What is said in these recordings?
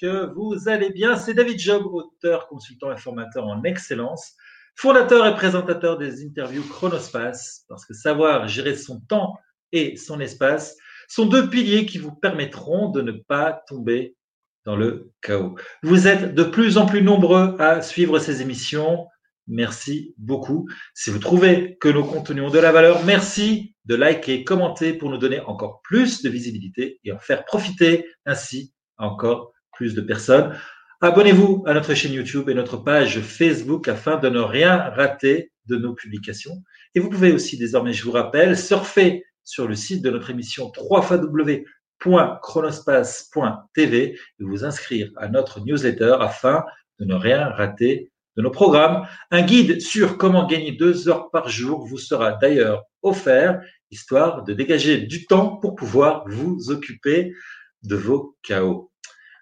que vous allez bien. C'est David Job, auteur, consultant et formateur en excellence, fondateur et présentateur des interviews Chronospace, parce que savoir gérer son temps et son espace sont deux piliers qui vous permettront de ne pas tomber dans le chaos. Vous êtes de plus en plus nombreux à suivre ces émissions. Merci beaucoup. Si vous trouvez que nos contenus ont de la valeur, merci de liker, commenter pour nous donner encore plus de visibilité et en faire profiter ainsi encore plus de personnes. Abonnez-vous à notre chaîne YouTube et notre page Facebook afin de ne rien rater de nos publications. Et vous pouvez aussi désormais, je vous rappelle, surfer sur le site de notre émission www.chronospace.tv et vous inscrire à notre newsletter afin de ne rien rater de nos programmes. Un guide sur comment gagner deux heures par jour vous sera d'ailleurs offert, histoire de dégager du temps pour pouvoir vous occuper de vos chaos.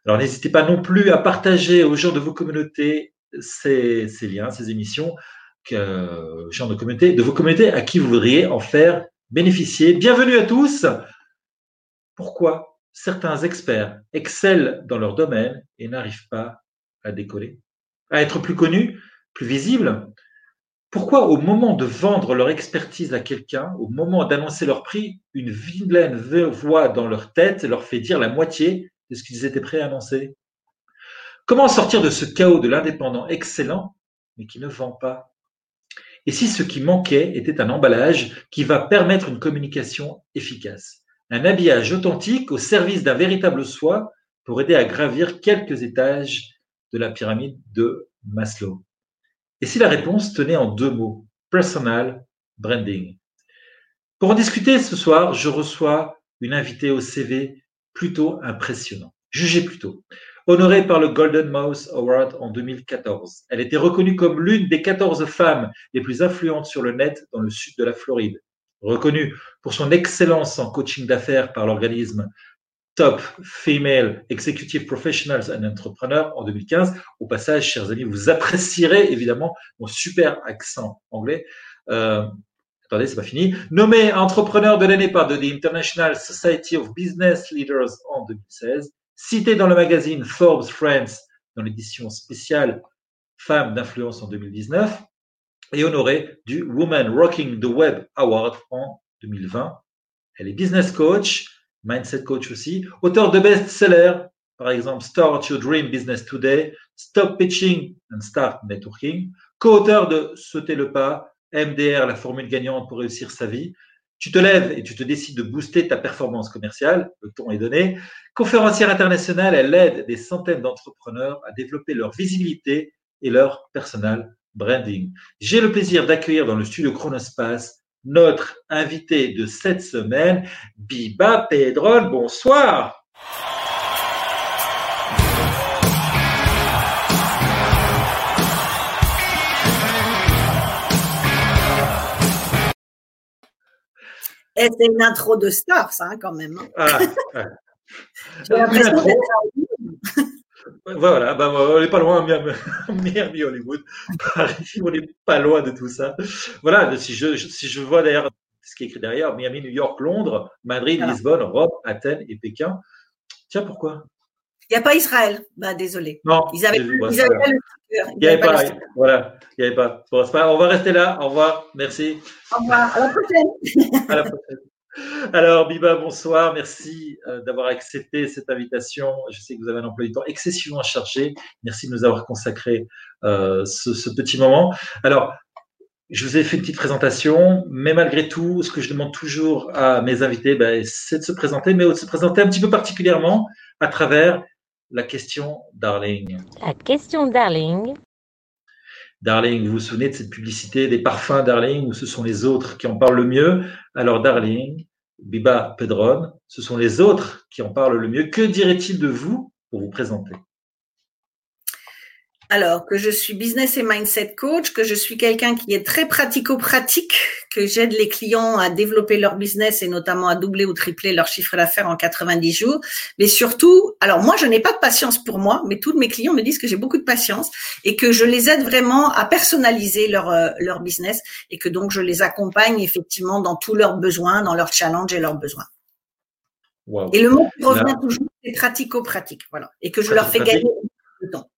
Alors n'hésitez pas non plus à partager aux gens de vos communautés ces, liens, ces émissions, que, gens de communauté, de vos communautés à qui vous voudriez en faire bénéficier. Bienvenue à tous. Pourquoi certains experts excellent dans leur domaine et n'arrivent pas à décoller à être plus connus, plus visibles? Pourquoi au moment de vendre leur expertise à quelqu'un, au moment d'annoncer leur prix, une vilaine voix dans leur tête leur fait dire la moitié de ce qu'ils étaient prêts à annoncer. Comment sortir de ce chaos de l'indépendant excellent, mais qui ne vend pas? Et si ce qui manquait était un emballage qui va permettre une communication efficace? Un habillage authentique au service d'un véritable soi pour aider à gravir quelques étages de la pyramide de Maslow? Et si la réponse tenait en deux mots, personal branding? Pour en discuter ce soir, je reçois une invitée au CV plutôt impressionnant. Jugez plutôt. Honorée par le Golden Mouse Award en 2014, elle était reconnue comme l'une des 14 femmes les plus influentes sur le net dans le sud de la Floride. Reconnue pour son excellence en coaching d'affaires par l'organisme Top Female Executive Professionals and Entrepreneurs en 2015. Au passage, chers amis, vous apprécierez évidemment mon super accent anglais. Euh, attendez, c'est pas fini. Nommé entrepreneur de l'année par The International Society of Business Leaders en 2016. Cité dans le magazine Forbes Friends dans l'édition spéciale Femmes d'influence en 2019 et honoré du Woman Rocking the Web Award en 2020. Elle est business coach, mindset coach aussi, auteur de best-sellers, par exemple Start Your Dream Business Today, Stop Pitching and Start Networking, co-auteur de Sauter le pas, MDR, la formule gagnante pour réussir sa vie. Tu te lèves et tu te décides de booster ta performance commerciale, le ton est donné. Conférencière internationale, elle aide des centaines d'entrepreneurs à développer leur visibilité et leur personal branding. J'ai le plaisir d'accueillir dans le studio Chronospace notre invité de cette semaine, Biba Pedron. Bonsoir. Et c'est une intro de star, ça, hein, quand même. Hein. Ah, J'ai l'impression d'être voilà, bah, on n'est pas loin, Miami, Hollywood, Paris, on n'est pas loin de tout ça. Voilà, si je, si je vois d'ailleurs ce qui est écrit derrière, Miami, New York, Londres, Madrid, Lisbonne, Rome, Athènes et Pékin. Tiens, pourquoi? Il n'y a pas Israël. Bah, désolé. Non, ils avaient, ils avaient pas le il n'y avait pas, voilà, il n'y avait pas. Bon, pas. On va rester là. Au revoir. Merci. Au revoir. À la prochaine. à la prochaine. Alors, Biba, bonsoir. Merci euh, d'avoir accepté cette invitation. Je sais que vous avez un emploi du temps excessivement chargé. Merci de nous avoir consacré euh, ce, petit moment. Alors, je vous ai fait une petite présentation, mais malgré tout, ce que je demande toujours à mes invités, ben, c'est de se présenter, mais de se présenter un petit peu particulièrement à travers la question Darling. La question Darling. Darling, vous vous souvenez de cette publicité des parfums Darling où ce sont les autres qui en parlent le mieux? Alors Darling, Biba Pedron, ce sont les autres qui en parlent le mieux. Que dirait-il de vous pour vous présenter? Alors, que je suis business et mindset coach, que je suis quelqu'un qui est très pratico-pratique, que j'aide les clients à développer leur business et notamment à doubler ou tripler leur chiffre d'affaires en 90 jours. Mais surtout, alors moi, je n'ai pas de patience pour moi, mais tous mes clients me disent que j'ai beaucoup de patience et que je les aide vraiment à personnaliser leur, euh, leur business et que donc je les accompagne effectivement dans tous leurs besoins, dans leurs challenges et leurs besoins. Et le mot qui revient toujours, c'est pratico-pratique, voilà. Et que je leur fais gagner du temps.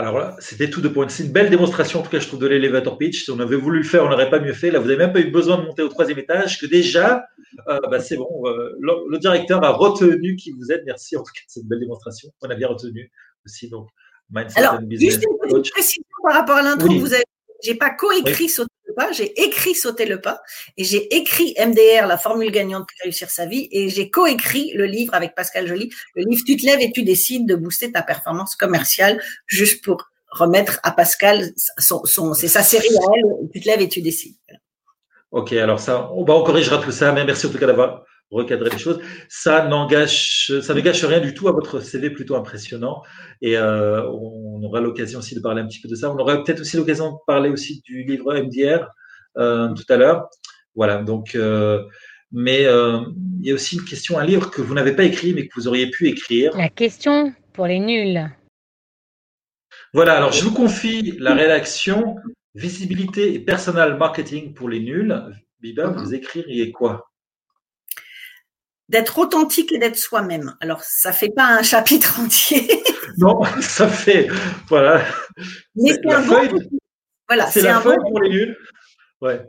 Alors là, c'était tout de point. C'est une belle démonstration, en tout cas, je trouve, de l'elevator pitch. Si on avait voulu le faire, on n'aurait pas mieux fait. Là, vous n'avez même pas eu besoin de monter au troisième étage, que déjà, euh, bah, c'est bon, euh, le, directeur a retenu qui vous êtes. Merci, en tout cas, de cette belle démonstration. On a bien retenu aussi, donc, Mindset Alors, Juste une petite précision par rapport à l'intro que vous avez j'ai pas coécrit sauter le pas, j'ai écrit sauter le pas et j'ai écrit MDR, la formule gagnante pour réussir sa vie et j'ai coécrit le livre avec Pascal Joly, le livre Tu te lèves et tu décides de booster ta performance commerciale juste pour remettre à Pascal son, son c'est sa série à elle, Tu te lèves et tu décides. Ok, alors ça, on, bah, on corrigera tout ça, mais merci en tout cas d'avoir recadrer les choses. Ça n'engage, ça ne gâche rien du tout à votre CV plutôt impressionnant. Et euh, on aura l'occasion aussi de parler un petit peu de ça. On aura peut-être aussi l'occasion de parler aussi du livre MDR euh, tout à l'heure. Voilà. Donc, euh, mais il y a aussi une question, un livre que vous n'avez pas écrit mais que vous auriez pu écrire. La question pour les nuls. Voilà. Alors, je vous confie la rédaction visibilité et personal marketing pour les nuls. Biba, vous écririez quoi? D'être authentique et d'être soi-même. Alors, ça fait pas un chapitre entier. non, ça fait, voilà. Mais c'est un bon, voilà, c'est la feuille pour les nuls. Ouais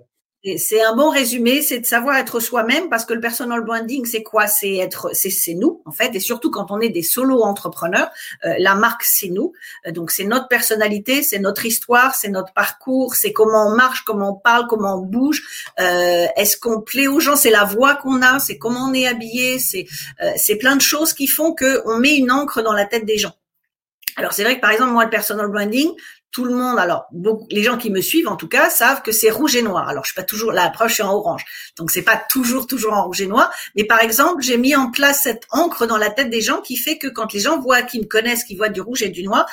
c'est un bon résumé, c'est de savoir être soi-même parce que le personal branding, c'est quoi? C'est être, c'est nous en fait, et surtout quand on est des solo entrepreneurs, euh, la marque c'est nous. Euh, donc c'est notre personnalité, c'est notre histoire, c'est notre parcours, c'est comment on marche, comment on parle, comment on bouge. Euh, Est-ce qu'on plaît aux gens? C'est la voix qu'on a, c'est comment on est habillé, c'est c'est plein de choses qui font que on met une encre dans la tête des gens. Alors c'est vrai que par exemple moi le personal branding, tout le monde, alors les gens qui me suivent en tout cas savent que c'est rouge et noir. Alors je suis pas toujours l'approche est en orange, donc c'est pas toujours toujours en rouge et noir. Mais par exemple, j'ai mis en place cette encre dans la tête des gens qui fait que quand les gens voient, qui me connaissent, qui voient du rouge et du noir,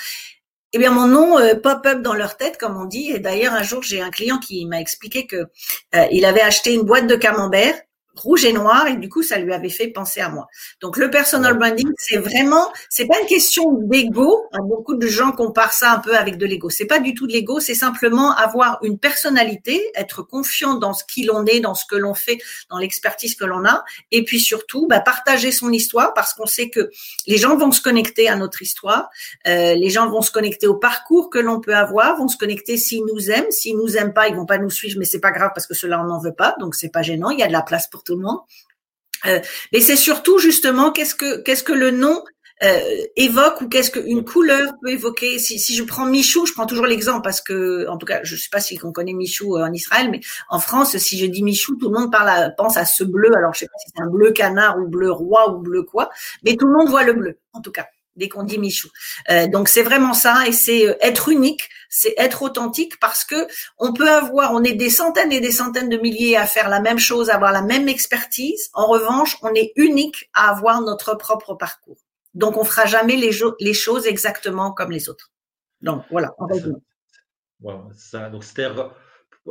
eh bien mon nom euh, pop up dans leur tête comme on dit. Et d'ailleurs un jour j'ai un client qui m'a expliqué que euh, il avait acheté une boîte de camembert rouge et noir et du coup ça lui avait fait penser à moi. Donc le personal branding c'est vraiment c'est pas une question d'ego. Hein, beaucoup de gens comparent ça un peu avec de l'ego. C'est pas du tout de l'ego, c'est simplement avoir une personnalité, être confiant dans ce qu'il en est, dans ce que l'on fait, dans l'expertise que l'on a et puis surtout bah, partager son histoire parce qu'on sait que les gens vont se connecter à notre histoire, euh, les gens vont se connecter au parcours que l'on peut avoir, vont se connecter s'ils nous aiment, s'ils nous aiment pas, ils vont pas nous suivre mais c'est pas grave parce que cela on n'en veut pas donc c'est pas gênant, il y a de la place pour Euh, mais c'est surtout justement qu'est-ce que qu'est-ce que le nom euh, évoque ou qu'est-ce qu'une couleur peut évoquer? Si, si je prends Michou, je prends toujours l'exemple parce que, en tout cas, je sais pas si on connaît Michou euh, en Israël, mais en France, si je dis Michou, tout le monde parle pense à ce bleu. Alors, je sais pas si c'est un bleu canard ou bleu roi ou bleu quoi, mais tout le monde voit le bleu, en tout cas dès qu'on dit Michou. Euh, donc c'est vraiment ça et c'est euh, être unique, c'est être authentique parce que on peut avoir, on est des centaines et des centaines de milliers à faire la même chose, à avoir la même expertise. En revanche, on est unique à avoir notre propre parcours. Donc on fera jamais les, les choses exactement comme les autres. Donc voilà. ça, donc c'était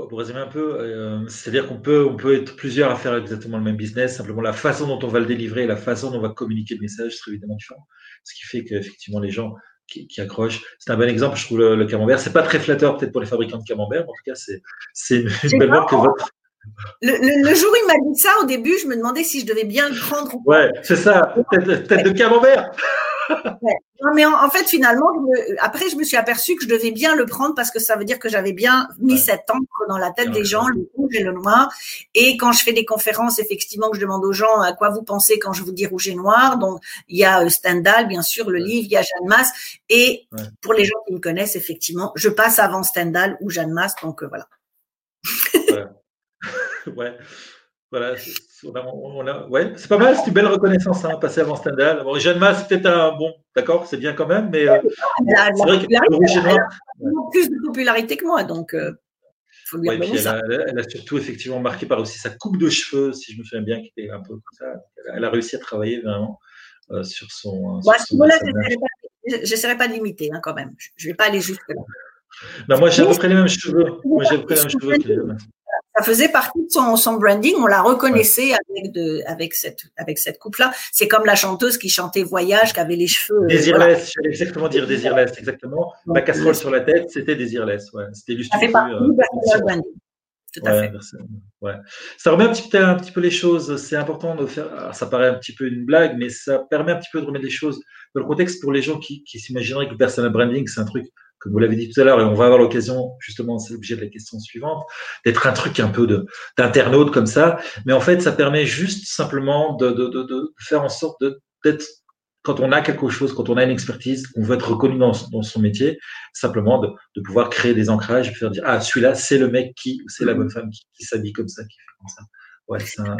pour résumer un peu, euh, c'est-à-dire qu'on peut, on peut être plusieurs à faire exactement le même business, simplement la façon dont on va le délivrer et la façon dont on va communiquer le message serait évidemment différent. Ce qui fait qu'effectivement, les gens qui, accrochent. C'est un bon exemple, je trouve, le, camembert. C'est pas très flatteur peut-être pour les fabricants de camembert, mais en tout cas, c'est une, belle marque que votre. Le, jour où il m'a dit ça, au début, je me demandais si je devais bien le prendre. Ouais, c'est ça, tête de camembert. Non, mais en, fait, finalement, après, je me suis aperçue que je devais bien le prendre parce que ça veut dire que j'avais bien mis cette encre dans la tête des gens, le rouge et le noir. Et quand je fais des conférences, effectivement, que je demande aux gens à quoi vous pensez quand je vous dis rouge et noir. Donc, il y a euh, Stendhal, bien sûr, le livre, il y a Jeanne Masse. Et pour les gens qui me connaissent, effectivement, je passe avant Stendhal ou Jeanne Masse. Donc, euh, voilà. ouais. Voilà, ouais, c'est pas mal, c'est une belle reconnaissance, hein, passer avant Stendhal. Bon, Jeanne Masse, c'est peut-être un bon, d'accord, c'est bien quand même, mais euh, c'est vrai qu'elle a plus de popularité que moi, donc. Euh, faut lui ouais, puis elle, a, elle, a, surtout effectivement marqué par aussi sa coupe de cheveux, si je me souviens bien, qui était un peu comme ça. Elle a réussi à travailler vraiment euh, sur son. Bon, à ce moment-là, je n'essaierai pas de limiter hein, quand même. Je ne vais pas aller jusque là. Non, moi j'ai à peu près les mêmes cheveux. Moi j'ai à peu près les mêmes cheveux que ça faisait partie de son, son branding. On la reconnaissait avec de, avec cette, avec cette coupe-là. C'est comme la chanteuse qui chantait Voyage, qui avait les cheveux. Euh, Désirless, j'allais exactement dire Désirless, exactement. la casserole sur la tête, c'était Désirless. Ouais. C'était Ça fait partie euh, du branding. Tout à fait. Ouais. Ça remet un petit, peu, un petit peu les choses. C'est important de faire. ça paraît un petit peu une blague, mais ça permet un petit peu de remettre les choses dans le contexte pour les gens qui, qui s'imagineraient que le personal branding, c'est un truc comme vous l'avez dit tout à l'heure, et on va avoir l'occasion, justement, c'est l'objet de la question suivante, d'être un truc un peu de d'internaute comme ça. Mais en fait, ça permet juste simplement de, de, de, de faire en sorte d'être quand on a quelque chose, quand on a une expertise, on veut être reconnu dans, dans son métier, simplement de, de, pouvoir créer des ancrages et faire dire ah celui-là c'est le mec qui c'est la bonne femme qui, qui s'habille comme ça, qui fait comme ça. Ouais, c'est un,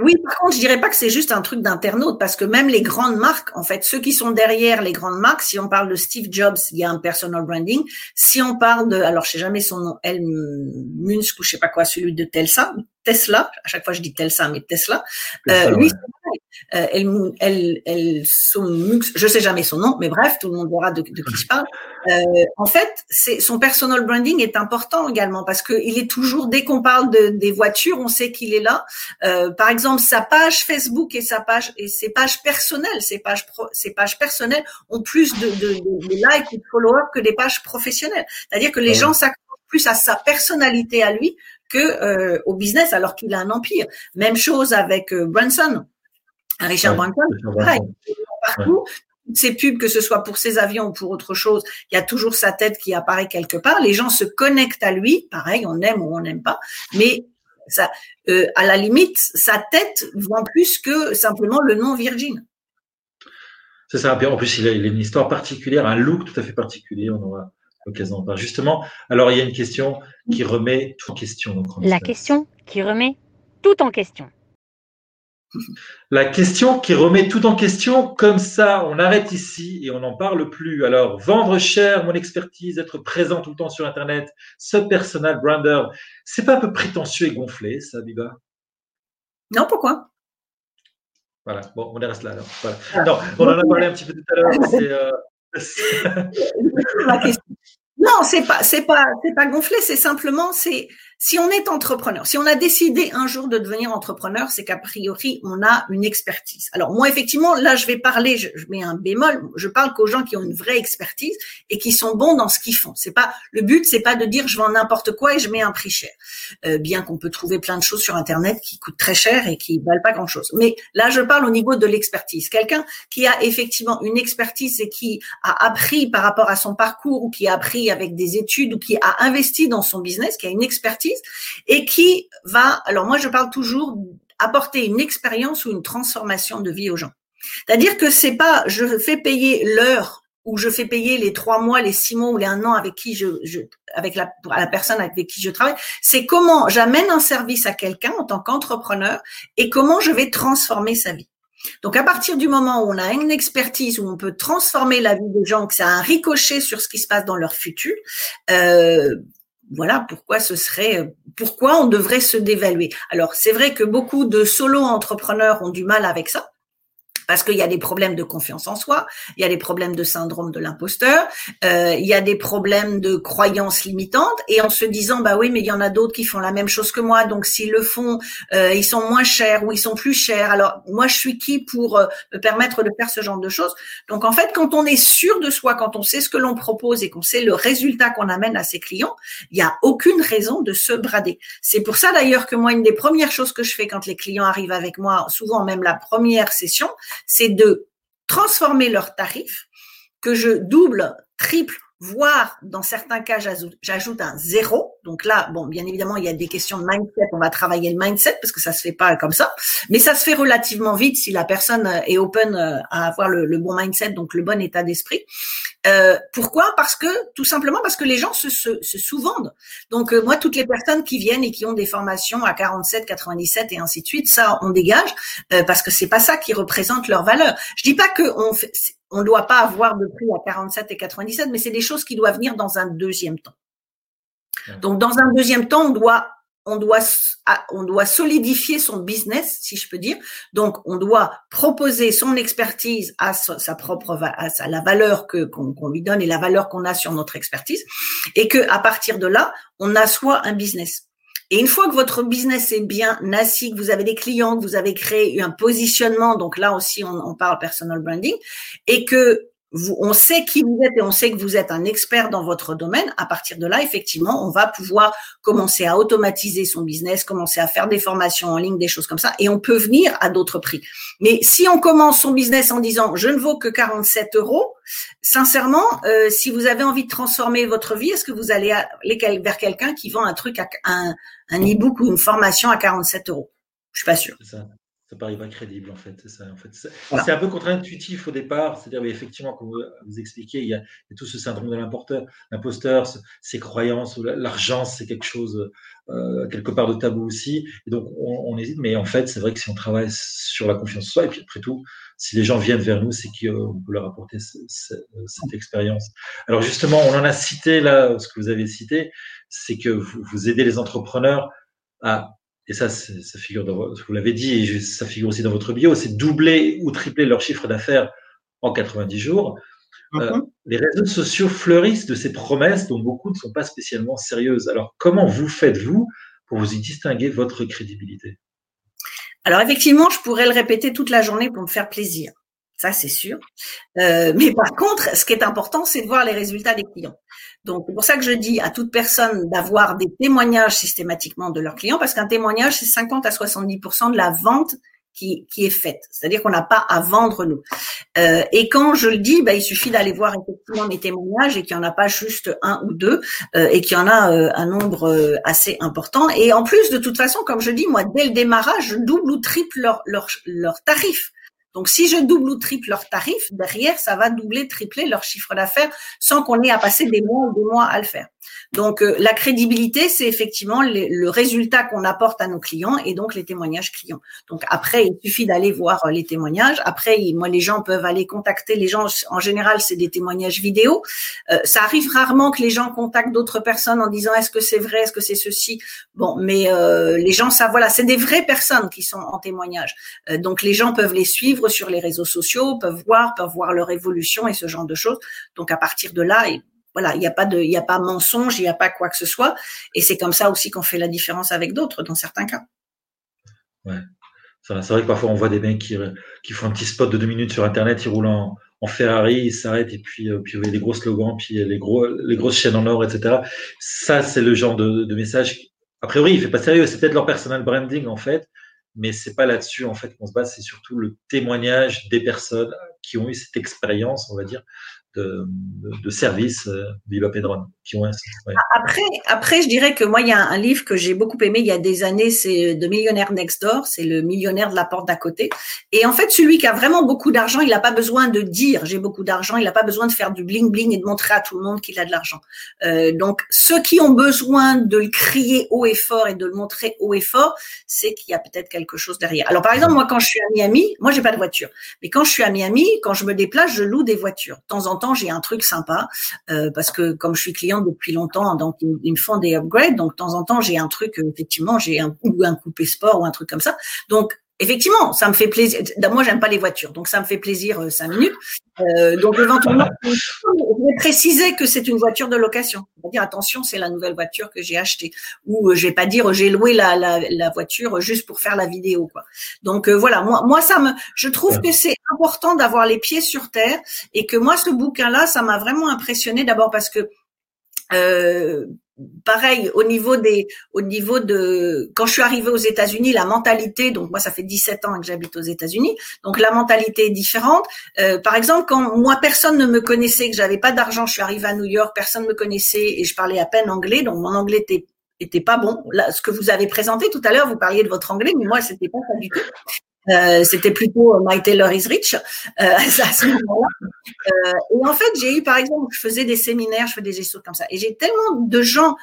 oui, par contre, je dirais pas que c'est juste un truc d'internaute, parce que même les grandes marques, en fait, ceux qui sont derrière les grandes marques, si on parle de Steve Jobs, il y a un personal branding. Si on parle de, alors je sais jamais son nom, El Munsk ou je sais pas quoi, celui de Tesla, Tesla, à chaque fois je dis Tesla, mais Tesla, euh, lui, euh, elle, elle, elle, son, je sais jamais son nom, mais bref, tout le monde verra de, de qui je parle. Euh, en fait, c'est son personal branding est important également parce que il est toujours dès qu'on parle de, des voitures, on sait qu'il est là. Euh, par exemple, sa page Facebook et sa page et ses pages personnelles, ses pages pro, ses pages personnelles ont plus de, de, de, likes et de followers que les pages professionnelles. C'est-à-dire que les gens s'accrochent plus à sa personnalité à lui que euh, au business alors qu'il a un empire. Même chose avec euh, Branson. Richard ouais, Branson, partout. Ces pubs, que ce soit pour ses avions ou pour autre chose, il y a toujours sa tête qui apparaît quelque part. Les gens se connectent à lui. Pareil, on aime ou on n'aime pas. Mais ça, euh, à la limite, sa tête vend plus que simplement le nom Virgin. C'est ça. En plus, il a, il a, une histoire particulière, un look tout à fait particulier. On aura l'occasion d'en parler. Justement, alors il y a une question qui remet tout en question. Donc, la question qui remet tout en question. La question qui remet tout en question, comme ça, on arrête ici et on n'en parle plus. Alors, vendre cher mon expertise, être présent tout le temps sur Internet, ce personal brander, c'est pas un peu prétentieux et gonflé, ça, Biba? Non, pourquoi? Voilà, bon, on reste là alors. Voilà. Non, on en a parlé un petit peu tout à l'heure. C'est, euh, non, c'est pas, c'est pas, c'est pas gonflé. C'est simplement, c'est si on est entrepreneur, si on a décidé un jour de devenir entrepreneur, c'est qu'a priori on a une expertise. Alors moi, effectivement, là, je vais parler, je, mets un bémol. Je parle qu'aux gens qui ont une vraie expertise et qui sont bons dans ce qu'ils font. C'est pas le but, c'est pas de dire je vends n'importe quoi et je mets un prix cher. Euh, bien qu'on peut trouver plein de choses sur Internet qui coûtent très cher et qui valent pas grand chose. Mais là, je parle au niveau de l'expertise. Quelqu'un qui a effectivement une expertise et qui a appris par rapport à son parcours ou qui a appris avec des études ou qui a investi dans son business, qui a une expertise et qui va, alors moi je parle toujours apporter une expérience ou une transformation de vie aux gens. C'est-à-dire que c'est pas je fais payer l'heure ou je fais payer les trois mois, les six mois ou les un an avec qui je, je avec la, la personne avec qui je travaille, c'est comment j'amène un service à quelqu'un en tant qu'entrepreneur et comment je vais transformer sa vie. Donc à partir du moment où on a une expertise où on peut transformer la vie des gens, que ça a un ricochet sur ce qui se passe dans leur futur, euh, voilà pourquoi ce serait, pourquoi on devrait se dévaluer. Alors c'est vrai que beaucoup de solo entrepreneurs ont du mal avec ça parce qu'il y a des problèmes de confiance en soi, il y a des problèmes de syndrome de l'imposteur, euh, il y a des problèmes de croyances limitantes, et en se disant bah oui mais il y en a d'autres qui font la même chose que moi, donc s'ils le font, euh, ils sont moins chers ou ils sont plus chers. Alors moi je suis qui pour euh, me permettre de faire ce genre de choses? Donc en fait quand on est sûr de soi, quand on sait ce que l'on propose et qu'on sait le résultat qu'on amène à ses clients, il n'y a aucune raison de se brader. C'est pour ça d'ailleurs que moi une des premières choses que je fais quand les clients arrivent avec moi, souvent même la première session, c'est de transformer leurs tarifs, que je double, triple, voire dans certains cas, j'ajoute un zéro. Donc là, bon, bien évidemment, il y a des questions de mindset. On va travailler le mindset parce que ça se fait pas comme ça, mais ça se fait relativement vite si la personne est open euh, à avoir le, bon mindset, donc le bon état d'esprit. Euh, pourquoi? Parce que tout simplement parce que les gens se, se, sous-vendent. Donc euh, moi, toutes les personnes qui viennent et qui ont des formations à 47, 97 et ainsi de suite, ça on dégage euh, parce que c'est pas ça qui représente leur valeur. Je dis pas que on fait, on ne doit pas avoir de prix à 47 et 97, mais c'est des choses qui doivent venir dans un deuxième temps. Donc, dans un deuxième temps, on doit, on doit, on doit solidifier son business, si je peux dire. Donc, on doit proposer son expertise à sa propre, à la valeur que qu'on lui donne et la valeur qu'on a sur notre expertise, et que à partir de là, on assoit un business. Et une fois que votre business est bien assis, que vous avez des clients, que vous avez créé un positionnement, donc là aussi on, on parle personal branding, et que on sait qui vous êtes et on sait que vous êtes un expert dans votre domaine. À partir de là, effectivement, on va pouvoir commencer à automatiser son business, commencer à faire des formations en ligne, des choses comme ça, et on peut venir à d'autres prix. Mais si on commence son business en disant je ne vaux que 47 euros, sincèrement, euh, si vous avez envie de transformer votre vie, est-ce que vous allez aller vers quelqu'un qui vend un truc un, e-book ou une formation à 47 euros? Je suis pas sûr paraît pas crédible en fait. C'est ça, en fait. C'est un peu contre-intuitif au départ. C'est-à-dire, effectivement, comme vous, expliquez, il y, a, tout ce syndrome de l'imposteur, ses croyances, l'argent, c'est quelque chose euh, quelque part de tabou aussi. Et donc, on, hésite. Mais en fait, c'est vrai que si on travaille sur la confiance en soi, et puis après tout, si les gens viennent vers nous, c'est qu'on peut leur apporter cette expérience. Alors justement, on en a cité là, ce que vous avez cité, c'est que vous, vous aidez les entrepreneurs à et ça, ça figure dans, vous l'avez dit, et ça figure aussi dans votre bio, c'est doubler ou tripler leur chiffre d'affaires en 90 jours. Euh, mhm. les réseaux sociaux fleurissent de ces promesses dont beaucoup ne sont pas spécialement sérieuses. Alors, comment vous faites-vous pour vous y distinguer votre crédibilité? Alors, effectivement, je pourrais le répéter toute la journée pour me faire plaisir. Ça, c'est sûr. Euh, mais par contre, ce qui est important, c'est de voir les résultats des clients. Donc, c'est pour ça que je dis à toute personne d'avoir des témoignages systématiquement de leurs clients, parce qu'un témoignage, c'est 50 à 70% de la vente qui, qui est faite. C'est-à-dire qu'on n'a pas à vendre nous. Euh, et quand je le dis, bah, il suffit d'aller voir effectivement mes témoignages et qu'il n'y en a pas juste un ou deux, euh, et qu'il y en a euh, un nombre assez important. Et en plus, de toute façon, comme je dis, moi, dès le démarrage, je double ou triple leur, leur, leur tarif. Donc, si je double ou triple leur tarif, derrière, ça va doubler, tripler leur chiffre d'affaires sans qu'on ait à passer des mois ou des mois à le faire. Donc, euh, la crédibilité, c'est effectivement le, résultat qu'on apporte à nos clients et donc les témoignages clients. Donc, après, il suffit d'aller voir euh, les témoignages. Après, moi, les gens peuvent aller contacter les gens. En général, c'est des témoignages vidéo. Euh, ça arrive rarement que les gens contactent d'autres personnes en disant est-ce que c'est vrai, est-ce que c'est ceci? Bon, mais les gens, ça, voilà, c'est des vraies personnes qui sont en témoignage. donc, les gens peuvent les suivre sur les réseaux sociaux, peuvent voir, peuvent voir leur évolution et ce genre de choses. Donc, à partir de là, voilà, il n'y a pas de, il y a pas mensonge, il n'y a pas quoi que ce soit. Et c'est comme ça aussi qu'on fait la différence avec d'autres dans certains cas. Ouais. C'est vrai que parfois on voit des mecs qui, font un petit spot de deux minutes sur Internet, ils roulent en, Ferrari, ils s'arrêtent et puis, euh, puis vous voyez des gros slogans, puis les, gros, les grosses chaînes en or, etc. Ça, c'est le genre de, message. A priori, il fait pas sérieux. C'est peut-être leur personal branding en fait, mais c'est pas là-dessus en fait qu'on se base. C'est surtout le témoignage des personnes qui ont eu cette expérience, on va dire, de, de, services euh, qui ont Après, après, je dirais que moi, il y a un, livre que j'ai beaucoup aimé il y a des années, c'est de Millionnaire Next Door, c'est le millionnaire de la porte d'à côté. Et en fait, celui qui a vraiment beaucoup d'argent, il n'a pas besoin de dire j'ai beaucoup d'argent, il n'a pas besoin de faire du bling bling et de montrer à tout le monde qu'il a de l'argent. Euh, donc, ceux qui ont besoin de le crier haut et fort et de le montrer haut et fort, c'est qu'il y a peut-être quelque chose derrière. Alors, par exemple, moi, quand je suis à Miami, moi, j'ai pas de voiture, mais quand je suis à Miami, quand je me déplace, je loue des voitures. De temps en temps, j'ai un truc sympa euh, parce que comme je suis client depuis longtemps, donc ils, me font des upgrades. Donc de temps en temps, j'ai un truc, euh, effectivement, j'ai un ou un coupé sport ou un truc comme ça. Donc Effectivement, ça me fait plaisir. Moi, j'aime pas les voitures, donc ça me fait plaisir euh, cinq minutes. Euh, donc éventuellement, je vais préciser que c'est une voiture de location. On va dire attention, c'est la nouvelle voiture que j'ai achetée. Ou euh, je vais pas dire j'ai loué la, voiture juste pour faire la vidéo, quoi. Donc euh, voilà, moi, moi ça me, je trouve que c'est important d'avoir les pieds sur terre et que moi ce bouquin-là, ça m'a vraiment impressionné. D'abord parce que euh, pareil au niveau des au niveau de quand je suis arrivée aux États-Unis la mentalité donc moi ça fait 17 ans que j'habite aux États-Unis donc la mentalité est différente euh, par exemple quand moi personne ne me connaissait que j'avais pas d'argent je suis arrivée à New York personne ne me connaissait et je parlais à peine anglais donc mon anglais était était pas bon. Là, ce que vous avez présenté tout à l'heure, vous parliez de votre anglais, mais moi, c'était pas du tout. Euh, c'était plutôt My Taylor is Rich euh, à ce moment-là. Euh, et en fait, j'ai eu, par exemple, je faisais des séminaires, je faisais des gestions comme ça, et j'ai tellement de gens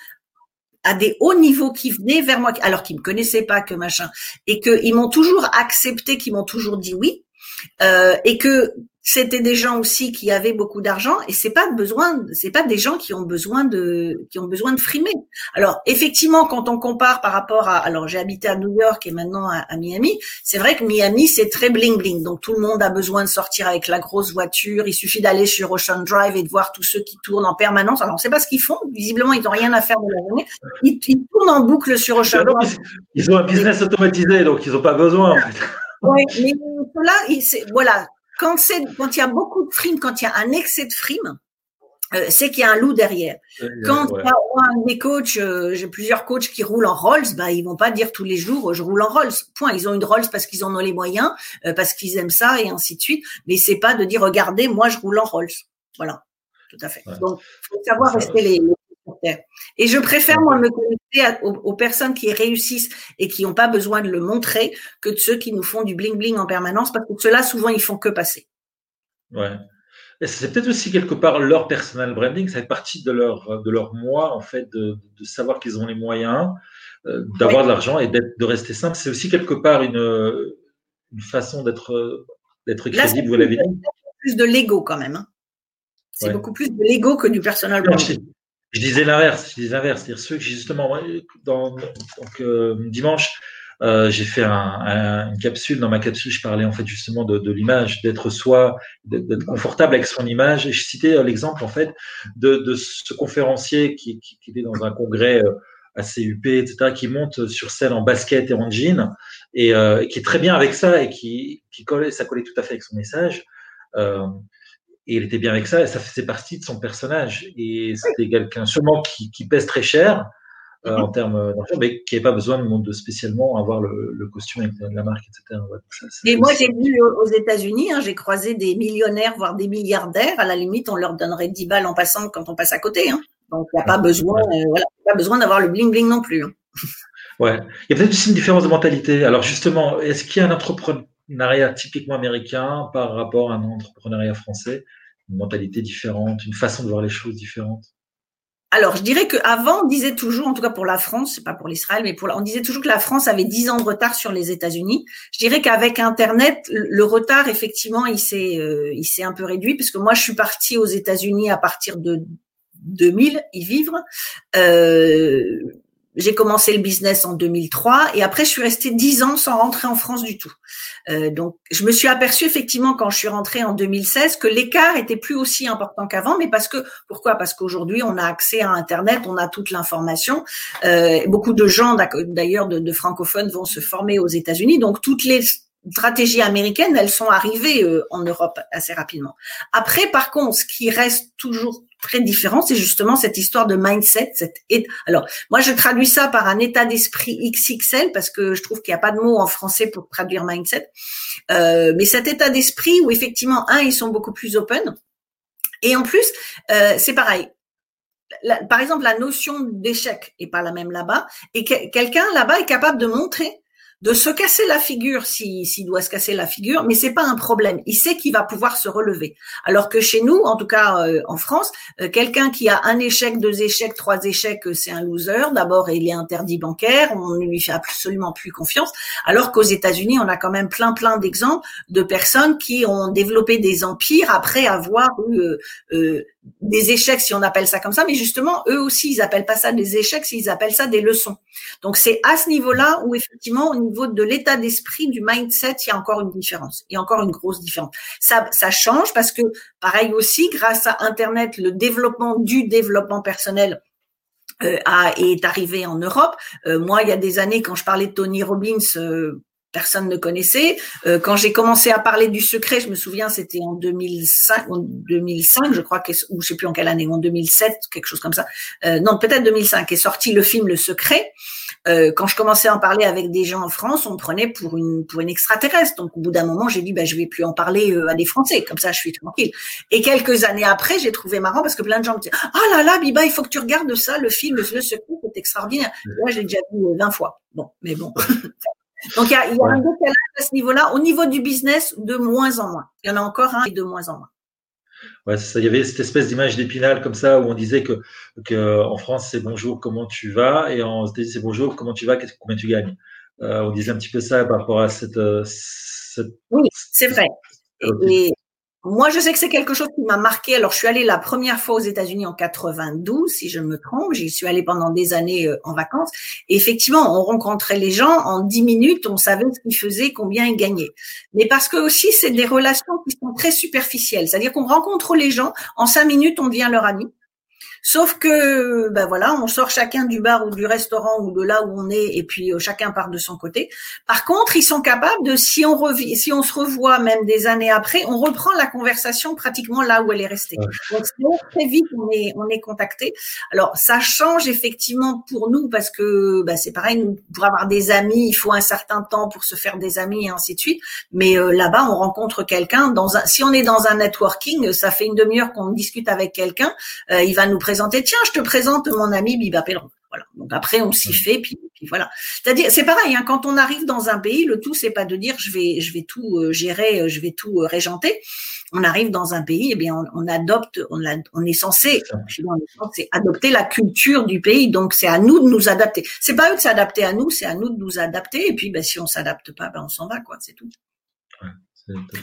à des hauts niveaux qui venaient vers moi, alors qu'ils me connaissaient pas que machin, et qu'ils m'ont toujours accepté, qu'ils m'ont toujours dit oui, euh, et que c'était des gens aussi qui avaient beaucoup d'argent et c'est pas besoin c'est pas des gens qui ont besoin de qui ont besoin de frimer. Alors effectivement quand on compare par rapport à alors j'ai habité à New York et maintenant à, Miami, c'est vrai que Miami c'est très bling bling donc tout le monde a besoin de sortir avec la grosse voiture, il suffit d'aller sur Ocean Drive et de voir tous ceux qui tournent en permanence. Alors on sait pas ce qu'ils font, visiblement ils n'ont rien à faire de la journée. Ils, tournent en boucle sur Ocean Drive. Ils ont un business automatisé donc ils n'ont pas besoin en fait. Oui, mais là, voilà, quand c'est quand il y a beaucoup de frimes, quand il y a un excès de frimes, euh, c'est qu'il y a un loup derrière. Quand il y a des coachs, euh, j'ai plusieurs coachs qui roulent en Rolls, bah ils vont pas dire tous les jours je roule en Rolls. Point. Ils ont une Rolls parce qu'ils en ont les moyens, euh, parce qu'ils aiment ça et ainsi de suite. Mais c'est pas de dire regardez moi je roule en Rolls. Voilà, tout à fait. Donc faut savoir rester les, les et je préfère moi me connecter aux, personnes qui réussissent et qui n'ont pas besoin de le montrer que de ceux qui nous font du bling bling en permanence parce que ceux-là souvent ils font que passer. Ouais c'est peut-être aussi quelque part leur personal branding, ça fait partie de leur, de leur moi, en fait, de, de savoir qu'ils ont les moyens, euh, d'avoir de l'argent et de rester simple. C'est aussi quelque part une, une façon d'être d'être crédible, vous l'avez dit. plus de l'ego quand même. Hein. C'est beaucoup plus de l'ego que du personal branding. Je, disais l'inverse, je disais l'inverse. C'est-à-dire ceux qui, justement, dans, donc, euh, dimanche, euh, j'ai fait un, une capsule. Dans ma capsule, je parlais en fait justement de, de l'image, d'être soi, d'être confortable avec son image. Et je citais euh, l'exemple en fait de, de, ce conférencier qui, qui, qui, dans un congrès euh, assez huppé, etc., qui monte sur scène en basket et en jean, et euh, qui est très bien avec ça et qui, qui collait, ça collait tout à fait avec son message. Euh, et il était bien avec ça, et ça faisait partie de son personnage. Et c'était quelqu'un sûrement qui, qui pèse très cher, euh, en termes d'argent, mais qui n'avait pas besoin de, spécialement avoir le, le, costume avec la marque, etc. et moi, j'ai vu aux États-Unis, hein, j'ai croisé des millionnaires, voire des milliardaires. À la limite, on leur donnerait 10 balles en passant quand on passe à côté. Hein. Donc, il n'y a pas besoin, euh, voilà, pas besoin d'avoir le bling bling non plus. Hein. Ouais, il y a peut-être aussi une différence de mentalité. Alors justement, est-ce qu'il y a un entrepreneuriat typiquement américain par rapport à un entrepreneuriat français, une mentalité différente, une façon de voir les choses différentes alors, je dirais qu'avant, on disait toujours, en tout cas pour la France, pas pour l'Israël, mais pour on disait toujours que la France avait 10 ans de retard sur les États-Unis. Je dirais qu'avec Internet, le retard, effectivement, il s'est, euh, il s'est un peu réduit, puisque moi, je suis partie aux États-Unis à partir de 2000 y vivre. Euh, j'ai commencé le business en 2003 et après je suis restée dix ans sans rentrer en France du tout. Euh, donc je me suis aperçue effectivement quand je suis rentrée en 2016 que l'écart était plus aussi important qu'avant, mais parce que pourquoi? Parce qu'aujourd'hui on a accès à Internet, on a toute l'information. Euh, beaucoup de gens d'ailleurs de, de francophones vont se former aux États-Unis, donc toutes les stratégies américaines, elles sont arrivées euh, en Europe assez rapidement. Après, par contre, ce qui reste toujours très différent, c'est justement cette histoire de mindset. Cette Alors, moi, je traduis ça par un état d'esprit XXL parce que je trouve qu'il n'y a pas de mot en français pour traduire mindset. Euh, mais cet état d'esprit où effectivement, un, ils sont beaucoup plus open. Et en plus, euh, c'est pareil. par exemple, la notion d'échec est pas la même là-bas. Et quelqu'un là-bas est capable de montrer de se casser la figure s'il doit se casser la figure, mais c'est pas un problème. Il sait qu'il va pouvoir se relever. Alors que chez nous, en tout cas euh, en France, euh, quelqu'un qui a un échec, deux échecs, trois échecs, euh, c'est un loser. D'abord, il est interdit bancaire, on ne lui fait absolument plus confiance. Alors qu'aux États-Unis, on a quand même plein plein d'exemples de personnes qui ont développé des empires après avoir eu des échecs, si on appelle ça comme ça, mais justement, eux aussi, ils appellent pas ça des échecs, ils appellent ça des leçons. Donc, c'est à ce niveau-là où, effectivement, au niveau de l'état d'esprit, du mindset, il y a encore une différence. Il y a encore une grosse différence. Ça, ça change parce que, pareil aussi, grâce à Internet, le développement du développement personnel euh, est arrivé en Europe. Euh, moi, il y a des années, quand je parlais de Tony Robbins, euh, personne ne connaissait. Euh, quand j'ai commencé à parler du secret, je me souviens, c'était en 2005, en 2005, je crois, ou je sais plus en quelle année, en 2007, quelque chose comme ça. Euh, non, peut-être 2005, est sorti le film Le Secret. Euh, quand je commençais à en parler avec des gens en France, on me prenait pour une pour une extraterrestre. Donc au bout d'un moment, j'ai dit ben je vais plus en parler euh, à des Français, comme ça je suis tranquille. Et quelques années après, j'ai trouvé marrant parce que plein de gens me disaient ah là là Biba, il faut que tu regardes ça, le film Le Secret, c'est extraordinaire. Moi, j'ai déjà vu 20 fois. Bon, mais bon. Donc, il y a, il y a un décalage à ce niveau-là. Au niveau du business, de moins en moins. Il y en a encore un et de moins en moins. Ouais, ça. Il y avait cette espèce d'image d'épinal comme ça où on disait que, que en France c'est bonjour, comment tu vas, et en États-Unis c'est bonjour, comment tu vas, combien tu gagnes? Euh, on disait un petit peu ça par rapport à cette. Euh, cette... Oui, c'est vrai. Et, moi, je sais que c'est quelque chose qui m'a marqué. Alors, je suis allée la première fois aux États-Unis en 92, si je me trompe. J'y suis allée pendant des années euh, en vacances. Et effectivement, on rencontrait les gens en dix minutes, on savait ce qu'ils faisaient, combien ils gagnaient. Mais parce que aussi, c'est des relations qui sont très superficielles. C'est-à-dire qu'on rencontre les gens, en cinq minutes, on devient leur ami. Sauf que, ben voilà, on sort chacun du bar ou du restaurant ou de là où on est, et puis euh, chacun part de son côté. Par contre, ils sont capables de, si on revit, si on se revoit même des années après, on reprend la conversation pratiquement là où elle est restée. Donc très vite, on est, on est contacté. Alors ça change effectivement pour nous parce que ben, c'est pareil, nous, pour avoir des amis, il faut un certain temps pour se faire des amis et ainsi de suite. Mais euh, là-bas, on rencontre quelqu'un dans un. Si on est dans un networking, ça fait une demi-heure qu'on discute avec quelqu'un. Euh, il va nous présenter. Tiens, je te présente mon ami Biba Pelleron. Voilà. Donc après, on s'y fait, puis, puis voilà. C'est-à-dire, c'est pareil. Hein, quand on arrive dans un pays, le tout, c'est pas de dire je vais, je vais tout euh, gérer, je vais tout régenter. On arrive dans un pays, et eh bien, on, on adopte, on, on, est censé, c'est adopter la culture du pays. Donc, c'est à nous de nous adapter. C'est pas eux de s'adapter à nous, c'est à nous de nous adapter. Et puis, ben, si on s'adapte pas, ben, on s'en va, quoi. C'est tout.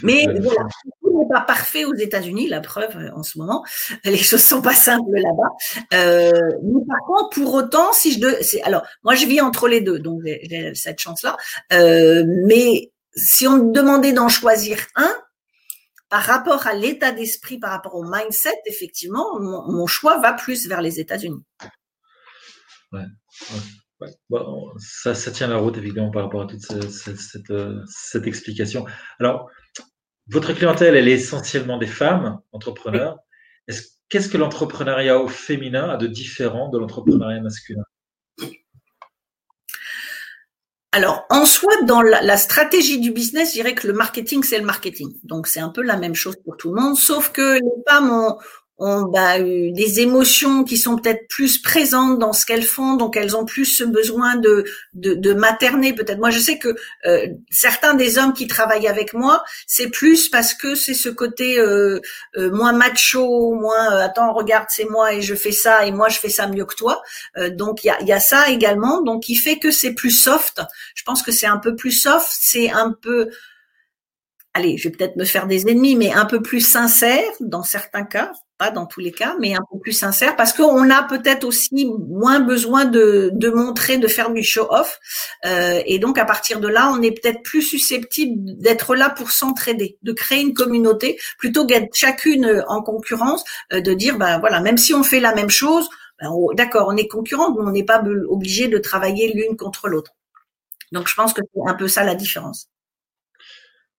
Mais voilà, tout n'est pas parfait aux États-Unis, la preuve euh, en ce moment. Les choses sont pas simples là-bas. Euh, mais par contre, pour autant, si je de, alors moi je vis entre les deux, donc j'ai cette chance-là. Euh, mais si on me demandait d'en choisir un, par rapport à l'état d'esprit, par rapport au mindset, effectivement, mon, choix va plus vers les États-Unis. Ouais, ça, ça, tient la route, évidemment, par rapport à toute cette, euh, cette, explication. Alors, votre clientèle, elle est essentiellement des femmes entrepreneurs. Qu'est-ce que l'entrepreneuriat au féminin a de différent de l'entrepreneuriat masculin? Alors, en soi, dans la, la, stratégie du business, je dirais que le marketing, c'est le marketing. Donc, c'est un peu la même chose pour tout le monde, sauf que les femmes ont, ont bah, des émotions qui sont peut-être plus présentes dans ce qu'elles font, donc elles ont plus ce besoin de, de, de materner peut-être. Moi, je sais que euh, certains des hommes qui travaillent avec moi, c'est plus parce que c'est ce côté euh, euh, moins macho, moins attends, regarde, c'est moi et je fais ça et moi je fais ça mieux que toi. donc il y a, y a ça également, donc il fait que c'est plus soft. Je pense que c'est un peu plus soft, c'est un peu allez, je vais peut-être me faire des ennemis, mais un peu plus sincère dans certains cas pas dans tous les cas, mais un peu plus sincère, parce qu'on a peut-être aussi moins besoin de, de montrer, de faire du show-off. Euh, et donc, à partir de là, on est peut-être plus susceptible d'être là pour s'entraider, de créer une communauté, plutôt qu'être chacune en concurrence, euh, de dire, ben voilà, même si on fait la même chose, ben, d'accord, on est concurrent, mais on n'est pas obligé de travailler l'une contre l'autre. Donc, je pense que c'est un peu ça la différence.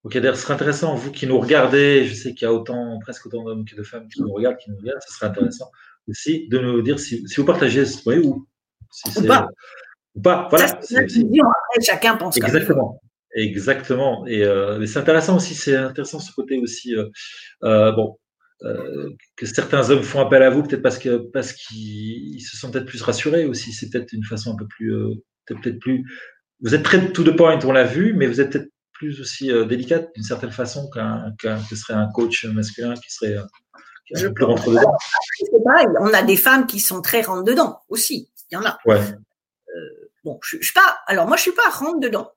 Ok, d'ailleurs, ce serait intéressant, vous qui nous regardez, je sais qu'il y a autant, presque autant d'hommes que de femmes qui nous regardent, qui nous regardent, ce serait intéressant aussi de nous dire si, si vous partagez ce point ou si c'est. Ou pas. Voilà. chacun pense Exactement. Exactement. Et euh, c'est intéressant aussi, c'est intéressant ce côté aussi, euh, euh, bon, euh, que certains hommes font appel à vous, peut-être parce que parce qu'ils se sentent peut-être plus rassurés aussi. C'est peut-être une façon un peu plus, euh, peut-être plus. Vous êtes très to the point, on l'a vu, mais vous êtes peut-être plus aussi euh, délicate d'une certaine façon qu'un que serait un coach masculin qui serait euh, je peu rentre dedans. Pareil, on a des femmes qui sont très rentre dedans aussi. Il y en a. Ouais. Euh, bon, je, je suis pas. Alors moi, je suis pas rentre dedans.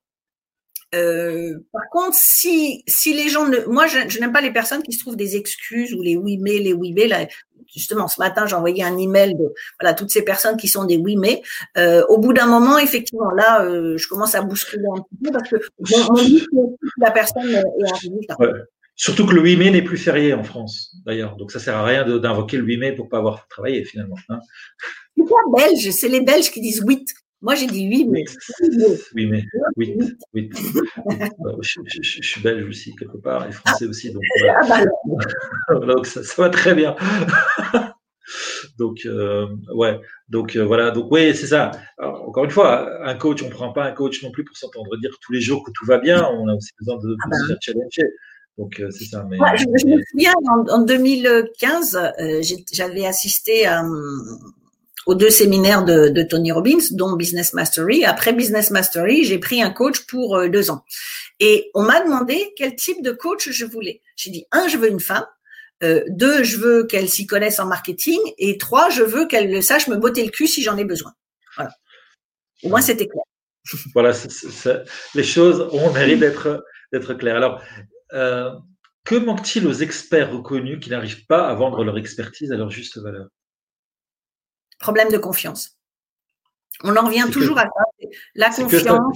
Euh, par contre, si si les gens ne, moi je, je n'aime pas les personnes qui se trouvent des excuses ou les oui mais les oui mais là justement ce matin j'ai envoyé un email de voilà toutes ces personnes qui sont des oui mais euh, au bout d'un moment effectivement là euh, je commence à bousculer un petit peu parce que on dit que la personne est ouais. Surtout que le 8 mai n'est plus férié en France, d'ailleurs. Donc, ça sert à rien d'invoquer le 8 mai pour pas avoir travaillé, finalement. Hein. C'est pas belge, c'est les Belges qui disent 8. Moi, j'ai dit oui, mais. Oui, mais. Oui, oui. je, suis belge aussi, quelque part, et français aussi. Donc, ah, bah donc ça, va très bien. donc, euh, ouais. Donc, euh, voilà. Donc, oui, c'est ça. encore une fois, un coach, on ne prend pas un coach non plus pour s'entendre dire tous les jours que tout va bien. On a aussi besoin de, ah, bah se faire challenger. Donc, euh, c'est ça. Mais, je, me souviens, en, 2015, j'avais assisté à aux deux séminaires de, Tony Robbins, dont Business Mastery. Après Business Mastery, j'ai pris un coach pour euh, deux ans. Et on m'a demandé quel type de coach je voulais. J'ai dit, un, je veux une femme. Euh, deux, je veux qu'elle s'y connaisse en marketing. Et trois, je veux qu'elle sache me botter le cul si j'en ai besoin. Voilà. Au moins, c'était clair. voilà, les choses ont mérite d'être d'être claires. Alors, euh, que manque-t-il aux experts reconnus qui n'arrivent pas à vendre leur expertise à leur juste valeur? Problème de confiance. On en revient toujours à ça. la confiance.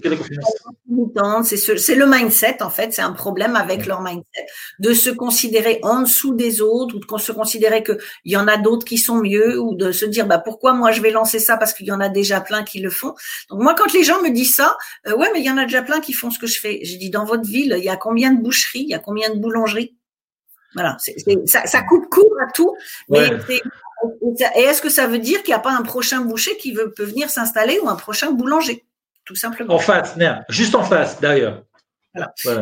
C'est le mindset, en fait. C'est un problème avec leur mindset. De se considérer en dessous des autres ou de se considérer qu'il y en a d'autres qui sont mieux ou de se dire, bah, pourquoi moi je vais lancer ça parce qu'il y en a déjà plein qui le font. Donc, moi, quand les gens me disent ça, euh, ouais, mais il y en a déjà plein qui font ce que je fais. J'ai dit, dans votre ville, il y a combien de boucheries? Il y a combien de boulangeries? Voilà, ça, ça, coupe court à tout. Mais et est-ce que ça veut dire qu'il n'y a pas un prochain boucher qui peut venir s'installer ou un prochain boulanger Tout simplement? En face, juste en face d'ailleurs.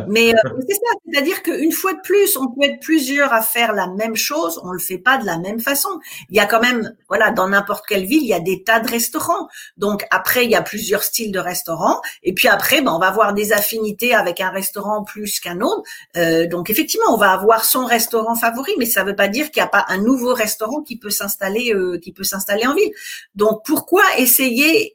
Mais euh, c'est ça, c'est-à-dire qu'une fois de plus, on peut être plusieurs à faire la même chose, on le fait pas de la même façon. Il y a quand même, voilà, dans n'importe quelle ville, il y a des tas de restaurants. Donc après, il y a plusieurs styles de restaurants, et puis après, ben, on va avoir des affinités avec un restaurant plus qu'un autre. Euh, donc effectivement, on va avoir son restaurant favori, mais ça ne veut pas dire qu'il n'y a pas un nouveau restaurant qui peut s'installer, euh, qui peut s'installer en ville. Donc pourquoi essayer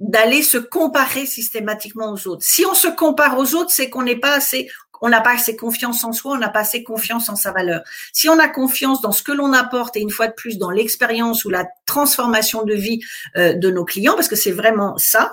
d'aller se comparer systématiquement aux autres. Si on se compare aux autres, c'est qu'on n'est pas assez, on n'a pas assez confiance en soi, on n'a pas assez confiance en sa valeur. Si on a confiance dans ce que l'on apporte et une fois de plus dans l'expérience ou la transformation de vie euh, de nos clients, parce que c'est vraiment ça.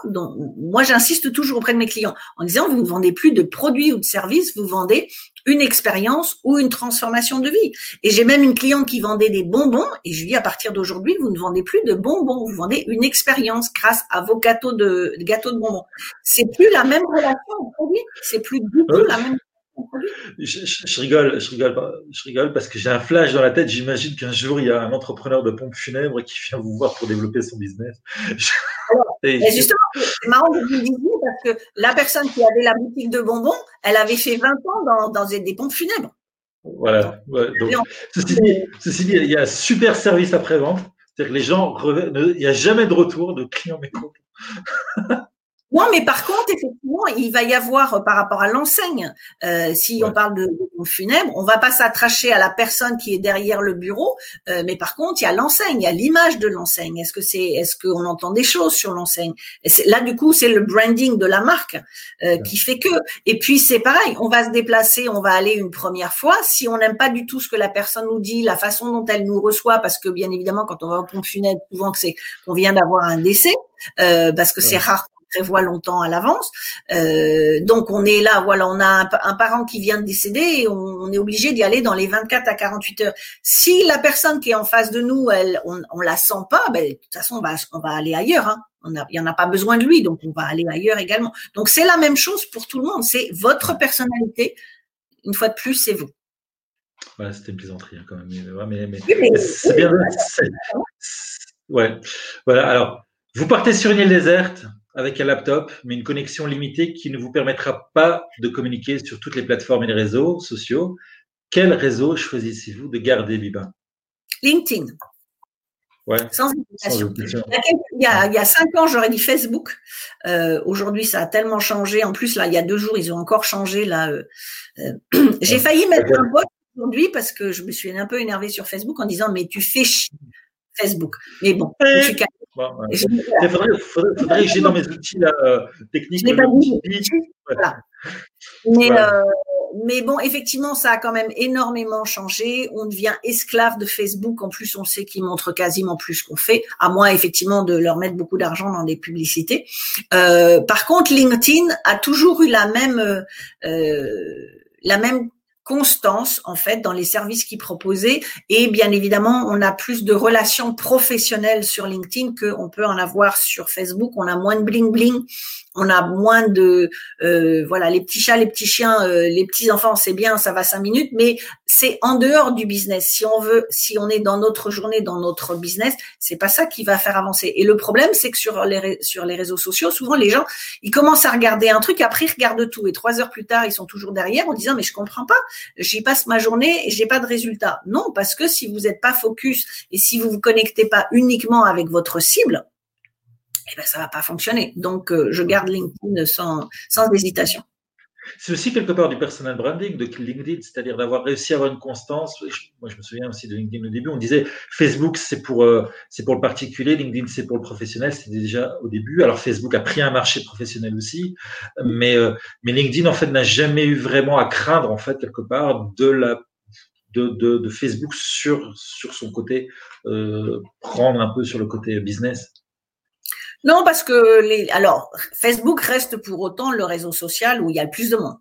moi, j'insiste toujours auprès de mes clients en disant vous ne vendez plus de produits ou de services, vous vendez une expérience ou une transformation de vie. Et j'ai même une cliente qui vendait des bonbons et je lui dis à partir d'aujourd'hui, vous ne vendez plus de bonbons, vous vendez une expérience grâce à vos gâteaux de, gâteaux de bonbons. C'est plus la même relation au produit, c'est plus du tout la même je, rigole, je rigole, je rigole parce que j'ai un flash dans la tête. J'imagine qu'un jour il y a un entrepreneur de pompes funèbres qui vient vous voir pour développer son business. Justement, c'est marrant que vous le disiez parce que la personne qui avait la boutique de bonbons, elle avait fait 20 ans dans, dans des pompes funèbres. Voilà. ceci, dit, il y a un super service après-vente. C'est-à-dire que les gens, il n'y a jamais de retour de clients mécontents. Non, mais par contre, effectivement, il va y avoir euh, par rapport à l'enseigne, euh, si on parle de, de funèbre, on va pas s'attracher à la personne qui est derrière le bureau, euh, mais par contre, il y a l'enseigne, il y a l'image de l'enseigne. Est-ce que c'est, est-ce qu'on entend des choses sur l'enseigne? Là, du coup, c'est le branding de la marque qui fait que. Et puis, c'est pareil, on va se déplacer, on va aller une première fois. Si on n'aime pas du tout ce que la personne nous dit, la façon dont elle nous reçoit, parce que bien évidemment, quand on va au pont funèbre, souvent que c'est qu'on vient d'avoir un décès, parce que c'est rare prévoit longtemps à l'avance. Euh, donc on est là, voilà, on a un, parent qui vient de décéder et on, est obligé d'y aller dans les 24 à 48 heures. Si la personne qui est en face de nous, elle, on, on la sent pas, ben, de toute façon on va, on va aller ailleurs. Hein. On a, il y en a pas besoin de lui, donc on va aller ailleurs également. Donc c'est la même chose pour tout le monde. C'est votre personnalité. Une fois de plus, c'est vous. Voilà, c'était une plaisanterie hein, quand même. Mais, mais, c'est bien. Ouais. Voilà. Alors, vous partez sur une île déserte avec un laptop, mais une connexion limitée qui ne vous permettra pas de communiquer sur toutes les plateformes et les réseaux sociaux. Quel réseau choisissez-vous de garder, Bibin? LinkedIn. Ouais. Sans hésitation. Il, y a, cinq ans, j'aurais dit Facebook. Euh, aujourd'hui, ça a tellement changé. En plus, là, il y a deux jours, ils ont encore changé. Là, euh, euh, j'ai failli mettre un bot aujourd'hui parce que je me suis un peu énervée sur Facebook en disant mais tu fais chier Facebook. Mais bon, je suis il faudrait, que j'ai dans mes outils euh, techniques. Mais, euh, mais bon, effectivement, ça a quand même énormément changé. On devient esclave de Facebook. En plus, on sait qu'ils montrent quasiment plus qu'on fait, à moins effectivement de leur mettre beaucoup d'argent dans des publicités. Euh, par contre, LinkedIn a toujours eu la même la même constance en fait dans les services qu'ils proposaient et bien évidemment on a plus de relations professionnelles sur LinkedIn qu'on peut en avoir sur Facebook. On a moins de bling bling on a moins de euh, voilà les petits chats, les petits chiens, euh, les petits enfants, c'est bien, ça va cinq minutes, mais c'est en dehors du business. Si on veut, si on est dans notre journée, dans notre business, c'est pas ça qui va faire avancer. Et le problème, c'est que sur les réseaux sociaux, souvent les gens ils commencent à regarder un truc, après ils regardent tout, et trois heures plus tard, ils sont toujours derrière en disant mais je comprends pas, j'y passe ma journée et j'ai pas de résultat. Non, parce que si vous n'êtes pas focus et si vous vous connectez pas uniquement avec votre cible, eh ben, ça va pas fonctionner. Donc, euh, je garde LinkedIn sans, sans hésitation. C'est aussi quelque part du personal branding de LinkedIn, c'est-à-dire d'avoir réussi à avoir une constance. Moi, je me souviens aussi de LinkedIn au début. On disait Facebook, c'est pour, euh, pour le particulier, LinkedIn, c'est pour le professionnel. C'était déjà au début. Alors, Facebook a pris un marché professionnel aussi. Mais, euh, LinkedIn, en fait, n'a jamais eu vraiment à craindre, en fait, quelque part, de la de, de, Facebook sur, sur son côté, prendre un peu sur le côté business. Non, parce que les, alors Facebook reste pour autant le réseau social où il y a le plus de monde.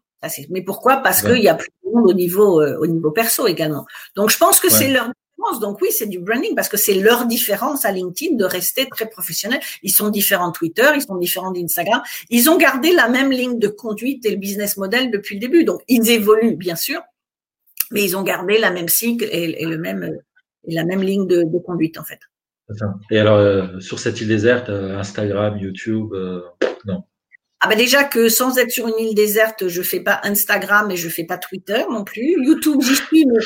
Mais pourquoi? Parce qu'il y a plus de monde au niveau euh, au niveau perso également. Donc je pense que c'est leur différence. Donc oui, c'est du branding parce que c'est leur différence à LinkedIn de rester très professionnel. Ils sont différents de Twitter, ils sont différents d'Instagram. Ils ont gardé la même ligne de conduite et le business model depuis le début. Donc ils évoluent bien sûr, mais ils ont gardé la même cycle et, le même et la même ligne de, de conduite en fait. Et alors, euh, sur cette île déserte, euh, Instagram, YouTube, euh, non. Ah ben déjà que sans être sur une île déserte, je fais pas Instagram et je fais pas Twitter non plus. YouTube, j'y suis, mais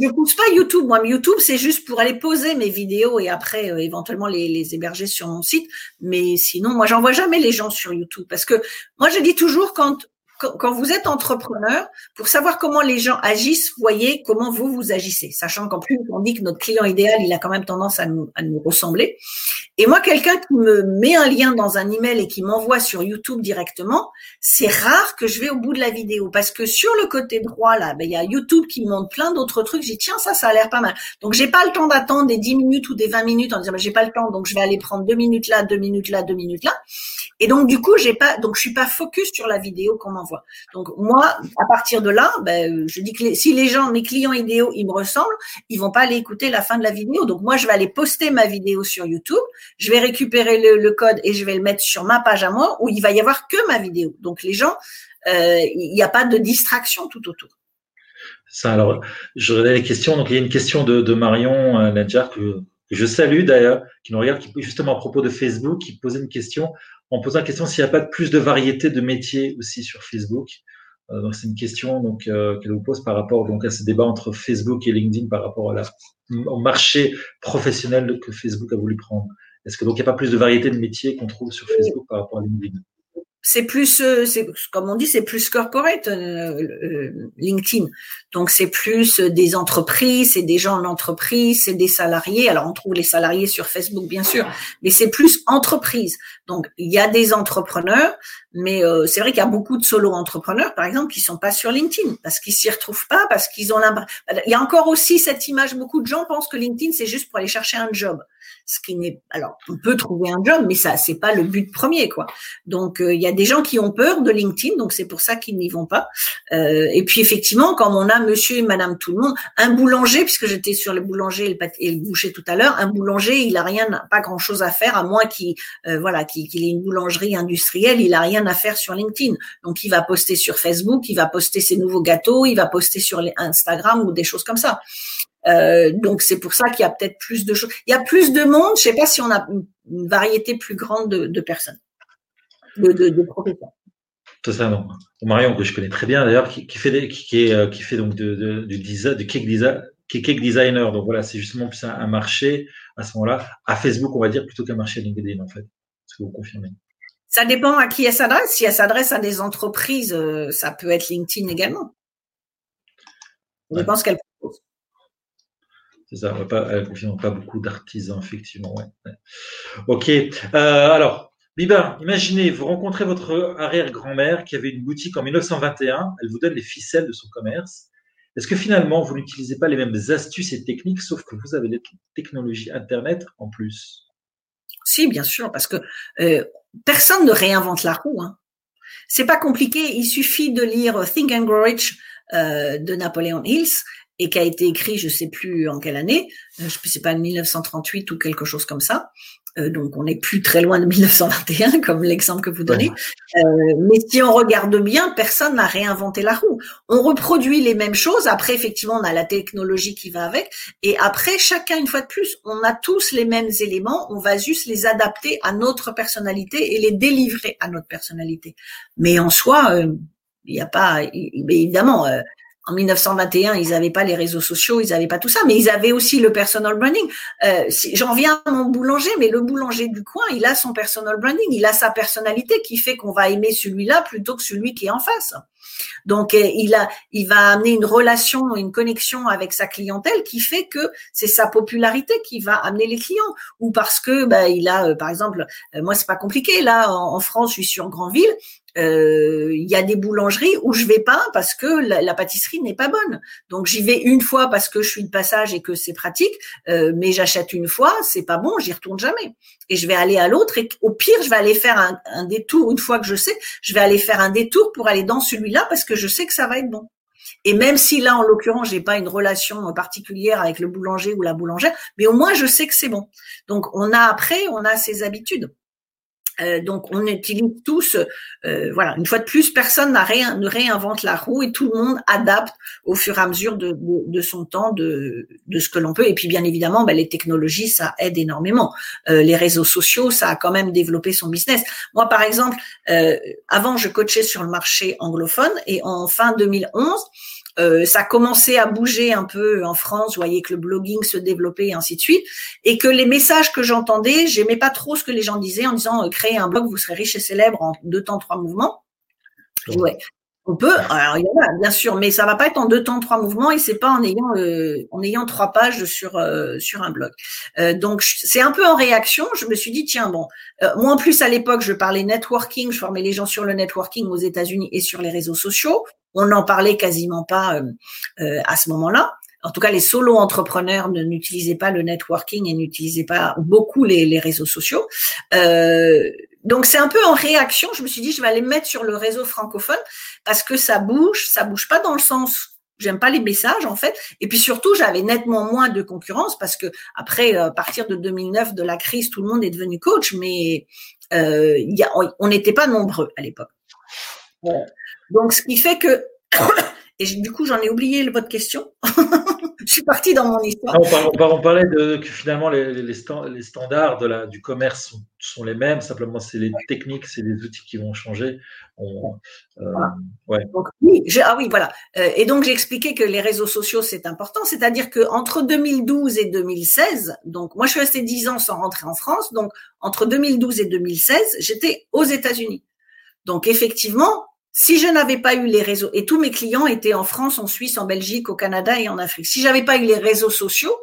je pousse pas YouTube. Moi, YouTube, c'est juste pour aller poser mes vidéos et après éventuellement les, les, héberger sur mon site. Mais sinon, moi, j'envoie jamais les gens sur YouTube parce que moi, je dis toujours quand quand vous êtes entrepreneur, pour savoir comment les gens agissent, voyez comment vous vous agissez, sachant qu'en plus on dit que notre client idéal, il a quand même tendance à nous, à nous ressembler. Et moi, quelqu'un qui me met un lien dans un email et qui m'envoie sur YouTube directement, c'est rare que je vais au bout de la vidéo parce que sur le côté droit là, ben, il y a YouTube qui montre plein d'autres trucs. J'ai tiens ça, ça a l'air pas mal. Donc j'ai pas le temps d'attendre des 10 minutes ou des 20 minutes en disant ben, j'ai pas le temps, donc je vais aller prendre deux minutes là, deux minutes là, deux minutes là. Et donc du coup j'ai pas, donc je suis pas focus sur la vidéo qu'on m'envoie. Donc moi, à partir de là, ben, je dis que si les gens, mes clients idéaux, ils me ressemblent, ils vont pas aller écouter la fin de la vidéo. Donc moi, je vais aller poster ma vidéo sur YouTube, je vais récupérer le, code et je vais le mettre sur ma page à moi où il va y avoir que ma vidéo. Donc les gens, euh, il n'y a pas de distraction tout autour. Ça, alors, je regarde les questions. Donc, il y a une question de, Marion euh, Nadjar que, je salue d'ailleurs, qui nous regarde, qui justement à propos de Facebook, qui posait une question en posant la question s'il n'y a pas plus de variété de métiers aussi sur Facebook. Euh, donc c'est une question donc euh, qu'elle vous pose par rapport donc à ce débat entre Facebook et LinkedIn par rapport à la, au marché professionnel que Facebook a voulu prendre. Est-ce que donc il n'y a pas plus de variété de métiers qu'on trouve sur Facebook par rapport à LinkedIn? C'est plus, euh, c'est comme on dit, c'est plus corporate euh, euh, LinkedIn. Donc c'est plus des entreprises, c'est des gens en entreprise, c'est des salariés. Alors on trouve les salariés sur Facebook bien sûr, mais c'est plus entreprise. Donc il y a des entrepreneurs, mais c'est vrai qu'il y a beaucoup de solo entrepreneurs par exemple qui sont pas sur LinkedIn parce qu'ils s'y retrouvent pas, parce qu'ils ont l'impression. Il y a encore aussi cette image. Beaucoup de gens pensent que LinkedIn c'est juste pour aller chercher un job ce qui n'est alors on peut trouver un job mais ça c'est pas le but premier quoi. Donc euh, il y a des gens qui ont peur de LinkedIn donc c'est pour ça qu'ils n'y vont pas. Euh, et puis effectivement quand on a monsieur et madame tout le monde un boulanger puisque j'étais sur le boulanger et le, boucher tout à l'heure un boulanger il a rien pas grand chose à faire à moins qu'il euh, voilà qu'il ait une boulangerie industrielle il a rien à faire sur LinkedIn. Donc il va poster sur Facebook il va poster ses nouveaux gâteaux il va poster sur Instagram ou des choses comme ça euh, donc c'est pour ça qu'il y a peut-être plus de choses. Il y a plus de monde. Je sais pas si on a une variété plus grande de, personnes, de, de, de professeurs. Non. Marion que je connais très bien d'ailleurs, qui, fait qui, est, qui fait donc de, du design, de cake design, designer. Donc voilà, c'est justement plus un, marché à ce moment-là à Facebook, on va dire, plutôt qu'un marché LinkedIn en fait. Est-ce que vous confirmez? Ça dépend à qui elle s'adresse. Si elle s'adresse à des entreprises, euh, ça peut être LinkedIn également. Je pense dépend qu'elle. C'est ça, pas, elle confirme pas beaucoup d'artisans, effectivement. Ok. Euh, alors, Biba, imaginez, vous rencontrez votre arrière-grand-mère qui avait une boutique en 1921. Elle vous donne les ficelles de son commerce. Est-ce que finalement, vous n'utilisez pas les mêmes astuces et techniques, sauf que vous avez les technologies Internet en plus? Si, bien sûr, parce que euh, personne ne réinvente la roue. Hein. C'est pas compliqué. Il suffit de lire Think and Grow Rich euh, de Napoleon Hills et qui a été écrit, je sais plus en quelle année, euh, je sais pas 1938 ou quelque chose comme ça. Euh, donc on n'est plus très loin de 1921 comme l'exemple que vous donnez. Euh, mais si on regarde bien, personne n'a réinventé la roue. On reproduit les mêmes choses. Après, effectivement, on a la technologie qui va avec. Et après, chacun, une fois de plus, on a tous les mêmes éléments. On va juste les adapter à notre personnalité et les délivrer à notre personnalité. Mais en soi, il n'y a pas, évidemment, en 1921, ils n'avaient pas les réseaux sociaux, ils n'avaient pas tout ça, mais ils avaient aussi le personal branding. Euh, J'en viens à mon boulanger, mais le boulanger du coin, il a son personal branding, il a sa personnalité qui fait qu'on va aimer celui-là plutôt que celui qui est en face. Donc, euh, il a, il va amener une relation, une connexion avec sa clientèle qui fait que c'est sa popularité qui va amener les clients, ou parce que bah, il a, euh, par exemple, euh, moi c'est pas compliqué là en, France, je suis sur Grandville, il y a des boulangeries où je vais pas parce que la, pâtisserie n'est pas bonne. Donc j'y vais une fois parce que je suis de passage et que c'est pratique, euh, mais j'achète une fois, c'est pas bon, j'y retourne jamais. Et je vais aller à l'autre et au pire, je vais aller faire un, un détour une fois que je sais, je vais aller faire un détour pour aller dans celui-là parce que je sais que ça va être bon. Et même si là, en l'occurrence, j'ai pas une relation particulière avec le boulanger ou la boulangère, mais au moins je sais que c'est bon. Donc on a après, on a ses habitudes. Euh, donc on utilise tous, euh, voilà, une fois de plus, personne n'a rien, ne réinvente la roue et tout le monde adapte au fur et à mesure de, son temps, de, ce que l'on peut. Et puis bien évidemment, ben, les technologies, ça aide énormément. Euh, les réseaux sociaux, ça a quand même développé son business. Moi, par exemple, avant, je coachais sur le marché anglophone et en fin 2011, euh, ça commençait à bouger un peu en France, vous voyez que le blogging se développait et ainsi de suite, et que les messages que j'entendais, j'aimais pas trop ce que les gens disaient en disant euh, créez un blog, vous serez riche et célèbre en deux temps, trois mouvements. Ouais. On peut, alors il y en a bien sûr, mais ça va pas être en deux temps, trois mouvements et c'est pas en ayant euh, en ayant trois pages sur euh, sur un blog. Euh, donc c'est un peu en réaction. Je me suis dit tiens bon, moi en plus à l'époque je parlais networking, je formais les gens sur le networking aux États-Unis et sur les réseaux sociaux. On n'en parlait quasiment pas à ce moment-là. En tout cas, les solo entrepreneurs n'utilisaient pas le networking et n'utilisaient pas beaucoup les, réseaux sociaux. Euh, donc c'est un peu en réaction. Je me suis dit, je vais aller me mettre sur le réseau francophone parce que ça bouge, ça bouge pas dans le sens j'aime pas les messages en fait et puis surtout j'avais nettement moins de concurrence parce que après euh, à partir de 2009 de la crise tout le monde est devenu coach mais euh, on n'était pas nombreux à l'époque donc ce qui fait que et du coup j'en ai oublié votre question je suis partie dans mon histoire. on, parlait de que finalement les, les, standards de la, du commerce sont, les mêmes, simplement c'est les techniques, c'est les outils qui vont changer. Euh, ouais. oui, ah oui, voilà. Euh, et donc j'ai expliqué que les réseaux sociaux c'est important, c'est-à-dire que entre 2012 et 2016, donc moi je suis restée 10 ans sans rentrer en France, donc entre 2012 et 2016, j'étais aux États-Unis. Donc effectivement, si je n'avais pas eu les réseaux, et tous mes clients étaient en France, en Suisse, en Belgique, au Canada et en Afrique, si j'avais pas eu les réseaux sociaux,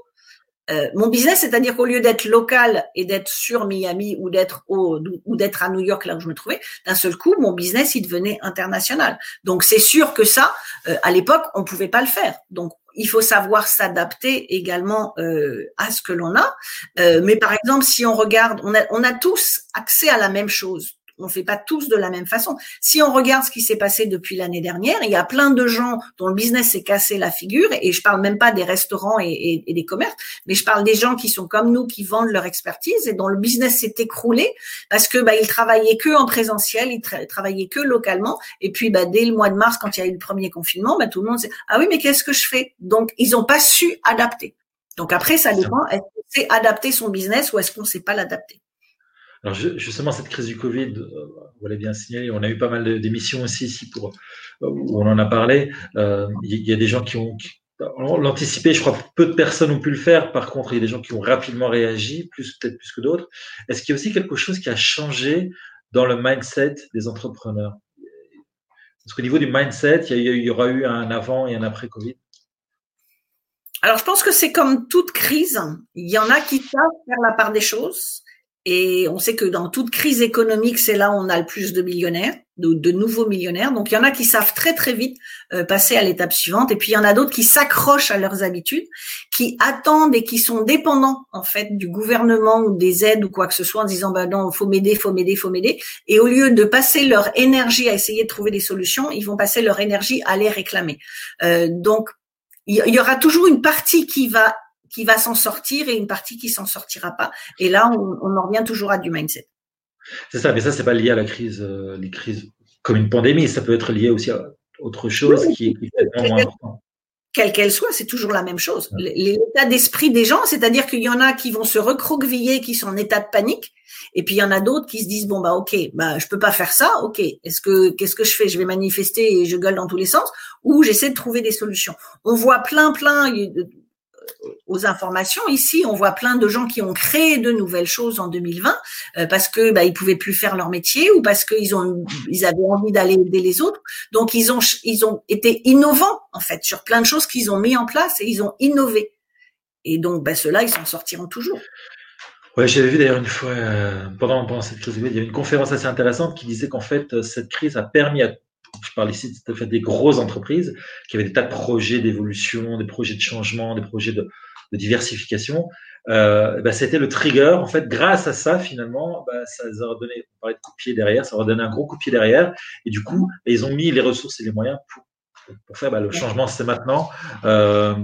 euh, mon business, c'est-à-dire qu'au lieu d'être local et d'être sur Miami ou d'être ou d'être à New York là où je me trouvais, d'un seul coup, mon business il devenait international. Donc c'est sûr que ça, euh, à l'époque, on pouvait pas le faire. Donc il faut savoir s'adapter également euh, à ce que l'on a. mais par exemple, si on regarde, on a tous accès à la même chose on ne fait pas tous de la même façon. Si on regarde ce qui s'est passé depuis l'année dernière, il y a plein de gens dont le business s'est cassé la figure, et je parle même pas des restaurants et, des commerces, mais je parle des gens qui sont comme nous, qui vendent leur expertise et dont le business s'est écroulé parce que bah, ils travaillaient que en présentiel, ils travaillaient que localement, et puis bah, dès le mois de mars, quand il y a eu le premier confinement, bah, tout le monde s'est ah oui, mais qu'est-ce que je fais? Donc ils n'ont pas su adapter. Donc après, ça dépend. Est-ce qu'on sait adapter son business ou est-ce qu'on ne sait pas l'adapter alors justement, cette crise du Covid, euh, vous l'avez bien signalé, on a eu pas mal d'émissions aussi ici pour, où on en a parlé. Euh, il y a des gens qui ont l'anticipé, je crois peu de personnes ont pu le faire. Par contre, il y a des gens qui ont rapidement réagi, plus peut-être plus que d'autres. Est-ce qu'il y a aussi quelque chose qui a changé dans le mindset des entrepreneurs? Parce qu'au niveau du mindset, il y aura eu un avant et un après Covid. Alors, je pense que c'est comme toute crise. Il y en a qui savent faire la part des choses et on sait que dans toute crise économique, c'est là où on a le plus de millionnaires, de, nouveaux millionnaires. Donc il y en a qui savent très très vite euh, passer à l'étape suivante, et puis il y en a d'autres qui s'accrochent à leurs habitudes, qui attendent et qui sont dépendants en fait du gouvernement ou des aides ou quoi que ce soit, en disant bah non, faut m'aider, faut m'aider, faut m'aider. Et au lieu de passer leur énergie à essayer de trouver des solutions, ils vont passer leur énergie à les réclamer. Euh, donc il y aura toujours une partie qui va qui va s'en sortir et une partie qui s'en sortira pas. Et là, on, en revient toujours à du mindset. C'est ça, mais ça, c'est pas lié à la crise, euh, les crises comme une pandémie. Ça peut être lié aussi à autre chose qui, est vraiment important quelle qu'elle soit, c'est toujours la même chose. L'état d'esprit des gens, c'est-à-dire qu'il y en a qui vont se recroqueviller, qui sont en état de panique, et puis il y en a d'autres qui se disent bon bah ok, bah je peux pas faire ça, ok. Est-ce que qu'est-ce que je fais? Je vais manifester et je gueule dans tous les sens, ou j'essaie de trouver des solutions. On voit plein plein aux informations. Ici, on voit plein de gens qui ont créé de nouvelles choses en 2020 euh, parce que bah, ils pouvaient plus faire leur métier ou parce qu'ils ont ils avaient envie d'aller aider les autres. Donc ils ont ils ont été innovants en fait sur plein de choses qu'ils ont mis en place et ils ont innové. Et donc bah, ceux-là, ils s'en sortiront toujours. Ouais, j'avais vu d'ailleurs une fois euh, pendant, pendant cette crise, il y a une conférence assez intéressante qui disait qu'en fait cette crise a permis à je parle ici de fait des grosses entreprises qui avaient des tas de projets d'évolution, des projets de changement, des projets de, de diversification. Euh, bah, c'était le trigger. En fait, grâce à ça, finalement, bah, ça leur a donné, on parlait de coup de pied derrière, ça leur a donné un gros coup de pied derrière. Et du coup, ils ont mis les ressources et les moyens pour, pour faire bah, le changement, c'est maintenant. Euh,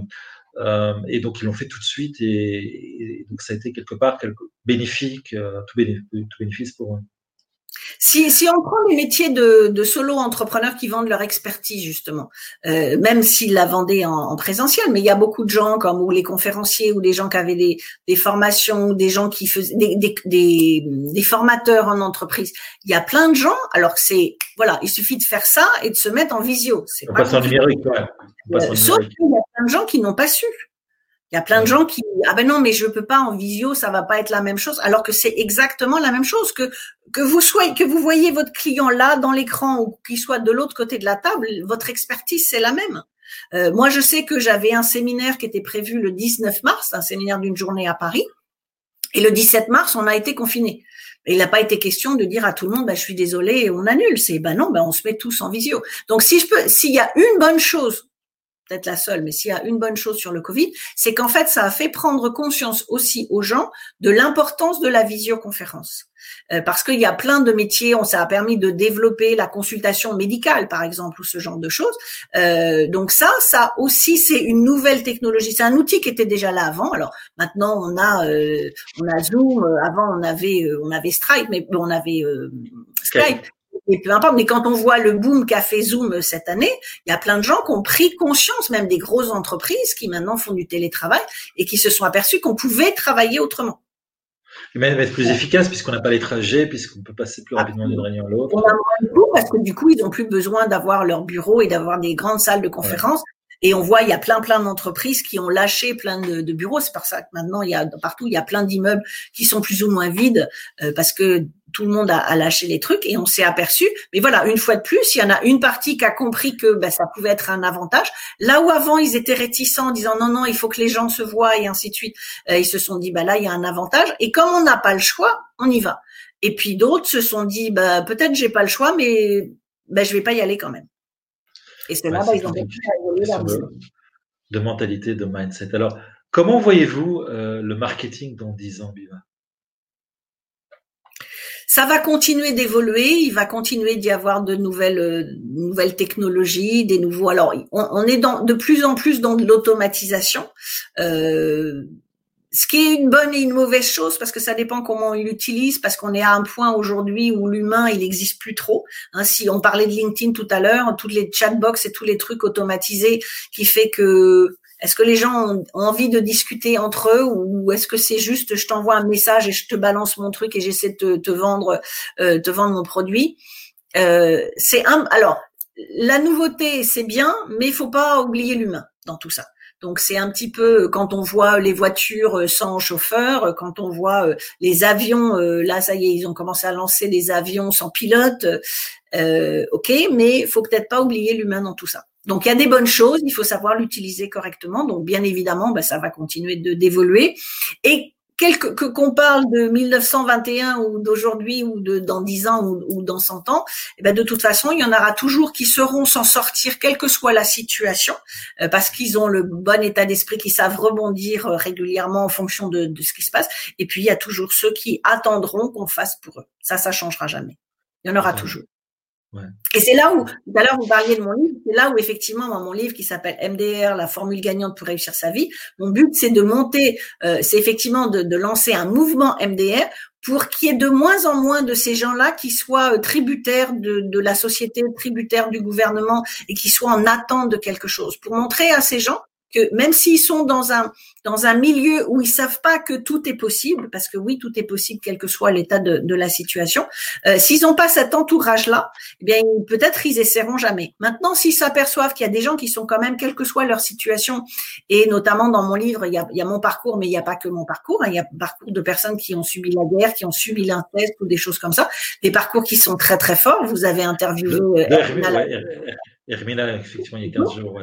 euh, et donc, ils l'ont fait tout de suite. Et, et, donc, ça a été quelque part quelque bénéfique, euh, tout, bénéfice, tout bénéfice pour eux. Si, si on prend les métiers de, de solo entrepreneurs qui vendent leur expertise justement, euh, même s'ils la vendaient en, en, présentiel, mais il y a beaucoup de gens comme ou les conférenciers ou les gens qui avaient des, des formations, des gens qui faisaient des, des, des, des formateurs en entreprise. Il y a plein de gens. Alors que c'est voilà, il suffit de faire ça et de se mettre en visio. C'est passe en numérique, ouais. En Sauf qu'il y a plein de gens qui n'ont pas su. Il y a plein de gens qui ah ben non mais je peux pas en visio ça va pas être la même chose alors que c'est exactement la même chose que que vous soyez que vous voyez votre client là dans l'écran ou qu'il soit de l'autre côté de la table votre expertise c'est la même. Euh, moi je sais que j'avais un séminaire qui était prévu le 19 mars un séminaire d'une journée à Paris et le 17 mars on a été confiné. Il n'a pas été question de dire à tout le monde, bah, je suis désolé, on annule. C'est, ben non, ben on se met tous en visio. Donc, si je peux, s'il y a une bonne chose peut-être la seule, mais s'il y a une bonne chose sur le Covid, c'est qu'en fait, ça a fait prendre conscience aussi aux gens de l'importance de la visioconférence. Euh, parce qu'il y a plein de métiers, on ça a permis de développer la consultation médicale, par exemple, ou ce genre de choses. Euh, donc ça, ça aussi, c'est une nouvelle technologie. C'est un outil qui était déjà là avant. Alors maintenant, on a, euh, on a Zoom. Avant, on avait, on avait Stripe, mais on avait Skype et peu importe. Mais quand on voit le boom qu'a fait Zoom cette année, il y a plein de gens qui ont pris conscience, même des grosses entreprises qui maintenant font du télétravail et qui se sont aperçus qu'on pouvait travailler autrement. Et même être plus efficace puisqu'on n'a pas les trajets, puisqu'on peut passer plus rapidement d'une réunion à l'autre. On a moins de parce que du coup, ils n'ont plus besoin d'avoir leur bureau et d'avoir des grandes salles de conférence. Et on voit, il y a plein, plein d'entreprises qui ont lâché plein de, de bureaux. C'est pour ça que maintenant, il y a partout, il y a plein d'immeubles qui sont plus ou moins vides euh, parce que tout le monde a, a, lâché les trucs et on s'est aperçu. Mais voilà, une fois de plus, il y en a une partie qui a compris que ben, ça pouvait être un avantage. Là où avant ils étaient réticents en disant non non, il faut que les gens se voient et ainsi de suite, euh, ils se sont dit bah là il y a un avantage. Et comme on n'a pas le choix, on y va. Et puis d'autres se sont dit bah peut-être j'ai pas le choix, mais ben, je vais pas y aller quand même. Et c'est là bah, ils ont de, de mentalité, de mindset. Alors comment voyez-vous euh, le marketing dans 10 ans, Biva ça va continuer d'évoluer, il va continuer d'y avoir de nouvelles euh, nouvelles technologies, des nouveaux. Alors, on, est dans, de plus en plus dans de l'automatisation. Euh, ce qui est une bonne et une mauvaise chose parce que ça dépend comment on l'utilise parce qu'on est à un point aujourd'hui où l'humain il n'existe plus trop. Hein, si on parlait de LinkedIn tout à l'heure, toutes les chatbox et tous les trucs automatisés qui fait que est-ce que les gens ont, envie de discuter entre eux ou est-ce que c'est juste je t'envoie un message et je te balance mon truc et j'essaie de te, vendre euh, te vendre mon produit? Euh, C'est un alors la nouveauté c'est bien mais il faut pas oublier l'humain dans tout ça. Donc c'est un petit peu quand on voit les voitures sans chauffeur, quand on voit les avions, là ça y est, ils ont commencé à lancer des avions sans pilote. Euh, ok, mais faut peut-être pas oublier l'humain dans tout ça. Donc il y a des bonnes choses, il faut savoir l'utiliser correctement. Donc bien évidemment, ben, ça va continuer de d'évoluer. Et quelque que qu'on parle de 1921 ou d'aujourd'hui ou de dans 10 ans ou, ou dans 100 ans, eh ben de toute façon, il y en aura toujours qui sauront s'en sortir quelle que soit la situation euh, parce qu'ils ont le bon état d'esprit, qui savent rebondir euh, régulièrement en fonction de, de, ce qui se passe. Et puis il y a toujours ceux qui attendront qu'on fasse pour eux. Ça, ça changera jamais. Il y en aura toujours. Et c'est là où, tout à l'heure, vous parliez de mon livre, c'est là où effectivement, dans mon livre qui s'appelle MDR, la formule gagnante pour réussir sa vie, mon but, c'est de monter, euh, c'est effectivement de, lancer un mouvement MDR pour qu'il y ait de moins en moins de ces gens-là qui soient euh, tributaires de, de la société, tributaires du gouvernement et qui soient en attente de quelque chose. Pour montrer à ces gens que même s'ils sont dans un dans un milieu où ils savent pas que tout est possible, parce que oui, tout est possible, quel que soit l'état de, de, la situation, euh, s'ils n'ont pas cet entourage-là, eh bien peut-être ils essaieront jamais. Maintenant, s'ils s'aperçoivent qu'il y a des gens qui sont quand même, quelle que soit leur situation, et notamment dans mon livre, il y a, il y a mon parcours, mais il n'y a pas que mon parcours, hein, il y a un parcours de personnes qui ont subi la guerre, qui ont subi l'inceste ou des choses comme ça, des parcours qui sont très très forts. Vous avez interviewé. Euh, Hermina, effectivement, il y a 15 jours.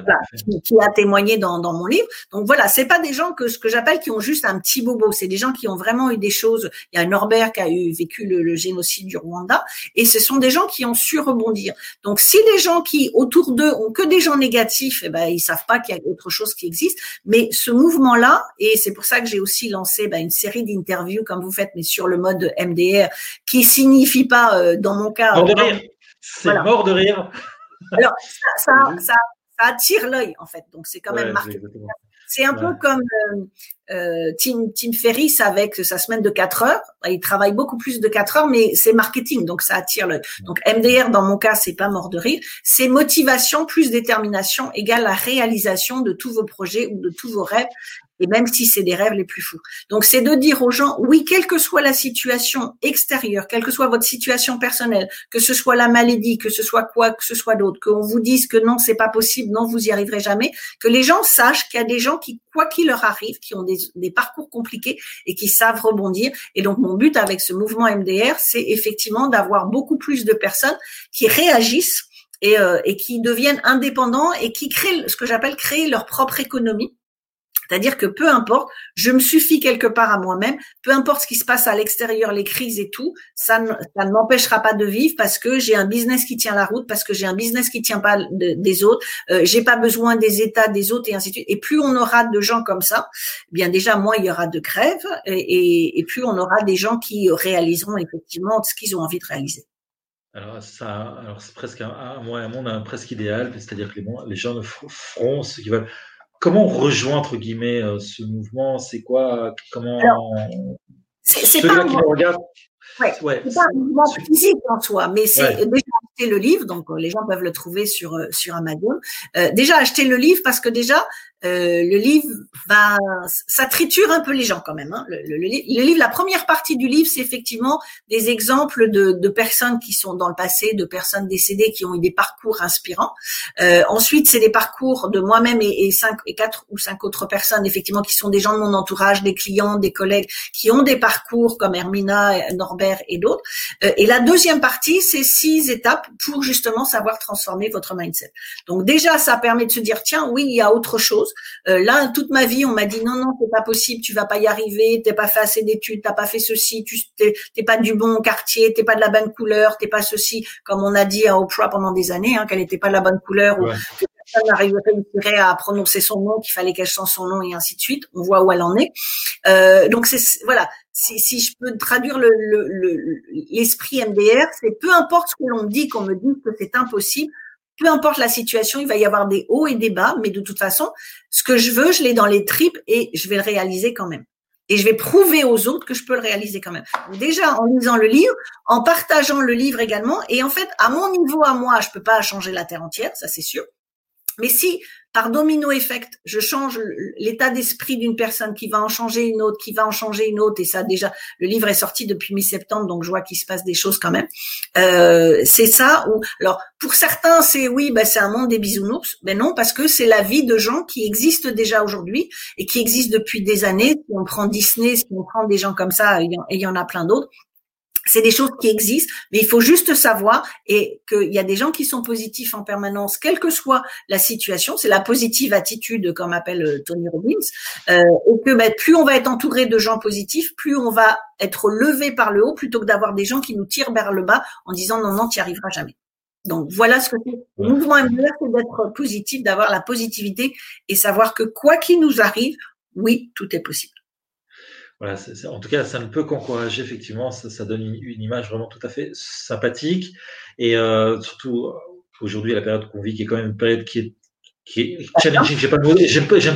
qui, a témoigné dans, dans, mon livre. Donc voilà, c'est pas des gens que ce que j'appelle qui ont juste un petit bobo. C'est des gens qui ont vraiment eu des choses. Il y a Norbert qui a eu vécu le, le, génocide du Rwanda, et ce sont des gens qui ont su rebondir. Donc si les gens qui autour d'eux ont que des gens négatifs, eh ben ils savent pas qu'il y a autre chose qui existe. Mais ce mouvement-là, et c'est pour ça que j'ai aussi lancé ben, une série d'interviews comme vous faites, mais sur le mode MDR, qui signifie pas euh, dans mon cas. Mort de rire. C'est mort de rire. Alors, ça, ça, attire l'œil, en fait. Donc, c'est quand même marqué. C'est un peu comme euh, euh, Tim, Tim Ferriss avec sa semaine de 4 heures. Il travaille beaucoup plus de 4 heures, mais c'est marketing, donc ça attire l'œil. Donc MDR, dans mon cas, c'est pas mort de rire. C'est motivation plus détermination égale la réalisation de tous vos projets ou de tous vos rêves et même si c'est des rêves les plus fous. Donc c'est de dire aux gens, oui, quelle que soit la situation extérieure, quelle que soit votre situation personnelle, que ce soit la maladie, que ce soit quoi que ce soit d'autre, qu'on vous dise que non, c'est pas possible, non, vous y arriverez jamais, que les gens sachent qu'il y a des gens qui, quoi qu'il leur arrive, qui ont des, parcours compliqués et qui savent rebondir. Et donc mon but avec ce mouvement MDR, c'est effectivement d'avoir beaucoup plus de personnes qui réagissent et, euh, et, qui deviennent indépendants et qui créent ce que j'appelle créer leur propre économie c'est-à-dire que peu importe, je me suffis quelque part à moi-même, peu importe ce qui se passe à l'extérieur, les crises et tout, ça ne, m'empêchera pas de vivre parce que j'ai un business qui tient la route, parce que j'ai un business qui tient pas des autres, euh, j'ai pas besoin des états des autres et ainsi de suite. Et plus on aura de gens comme ça, eh bien déjà moins il y aura de crèves et, et, plus on aura des gens qui réaliseront effectivement ce qu'ils ont envie de réaliser. Alors, ça, alors c'est presque un, un, monde presque idéal, c'est-à-dire que les, les gens ne feront ce qu'ils veulent comment on rejoint entre guillemets euh, ce mouvement? C'est quoi Comment C'est pas, un... ouais, ouais, pas un mouvement physique en soi, mais c'est déjà acheter le livre, donc euh, les gens peuvent le trouver sur euh, sur Amazon. Euh, déjà acheter le livre parce que déjà euh, le livre va, ça triture un peu les gens quand même. Hein. Le, le, le, livre, la première partie du livre, c'est effectivement des exemples de, de, personnes qui sont dans le passé, de personnes décédées qui ont eu des parcours inspirants. Euh, ensuite, c'est des parcours de moi-même et, et, cinq et quatre ou cinq autres personnes, effectivement, qui sont des gens de mon entourage, des clients, des collègues, qui ont des parcours comme Hermina, Norbert et d'autres. Euh, et la deuxième partie, c'est six étapes pour justement savoir transformer votre mindset. Donc déjà, ça permet de se dire tiens, oui, il y a autre chose. Euh, là, toute ma vie, on m'a dit non, non, c'est pas possible, tu vas pas y arriver, t'es pas fait assez d'études, t'as pas fait ceci, tu t'es pas du bon quartier, t'es pas de la bonne couleur, t'es pas ceci, comme on a dit à Oprah pendant des années, hein, qu'elle n'était pas de la bonne couleur, ou que personne n'arriverait à prononcer son nom, qu'il fallait qu'elle change son nom et ainsi de suite. On voit où elle en est. Euh, donc c'est voilà. Si, si, je peux traduire l'esprit le, le, MDR, c'est peu importe ce que l'on me dit, qu'on me dise que c'est impossible, peu importe la situation, il va y avoir des hauts et des bas, mais de toute façon, ce que je veux, je l'ai dans les tripes et je vais le réaliser quand même. Et je vais prouver aux autres que je peux le réaliser quand même. déjà, en lisant le livre, en partageant le livre également, et en fait, à mon niveau, à moi, je peux pas changer la terre entière, ça c'est sûr. Mais si par domino effect, je change l'état d'esprit d'une personne qui va en changer une autre, qui va en changer une autre, et ça déjà, le livre est sorti depuis mi-septembre, donc je vois qu'il se passe des choses quand même. Euh, c'est ça. Ou alors pour certains, c'est oui, ben c'est un monde des bisounours. Ben non, parce que c'est la vie de gens qui existent déjà aujourd'hui et qui existent depuis des années. Si on prend Disney, si on prend des gens comme ça, et il y en a plein d'autres c'est des choses qui existent, mais il faut juste savoir et qu'il y a des gens qui sont positifs en permanence, quelle que soit la situation. C'est la positive attitude, comme appelle euh, Tony Robbins, euh, et que ben, plus on va être entouré de gens positifs, plus on va être levé par le haut, plutôt que d'avoir des gens qui nous tirent vers le bas en disant non non, tu n'y arriveras jamais. Donc voilà ce que c'est. Le mouvement MDR, c'est d'être positif, d'avoir la positivité et savoir que quoi qu'il nous arrive, oui, tout est possible. Voilà, en tout cas, ça ne peut qu'encourager, effectivement, ça, ça donne une, image vraiment tout à fait sympathique. Et euh, surtout, aujourd'hui, la période qu'on vit, qui est quand même une période qui est, qui est challenging, j'aime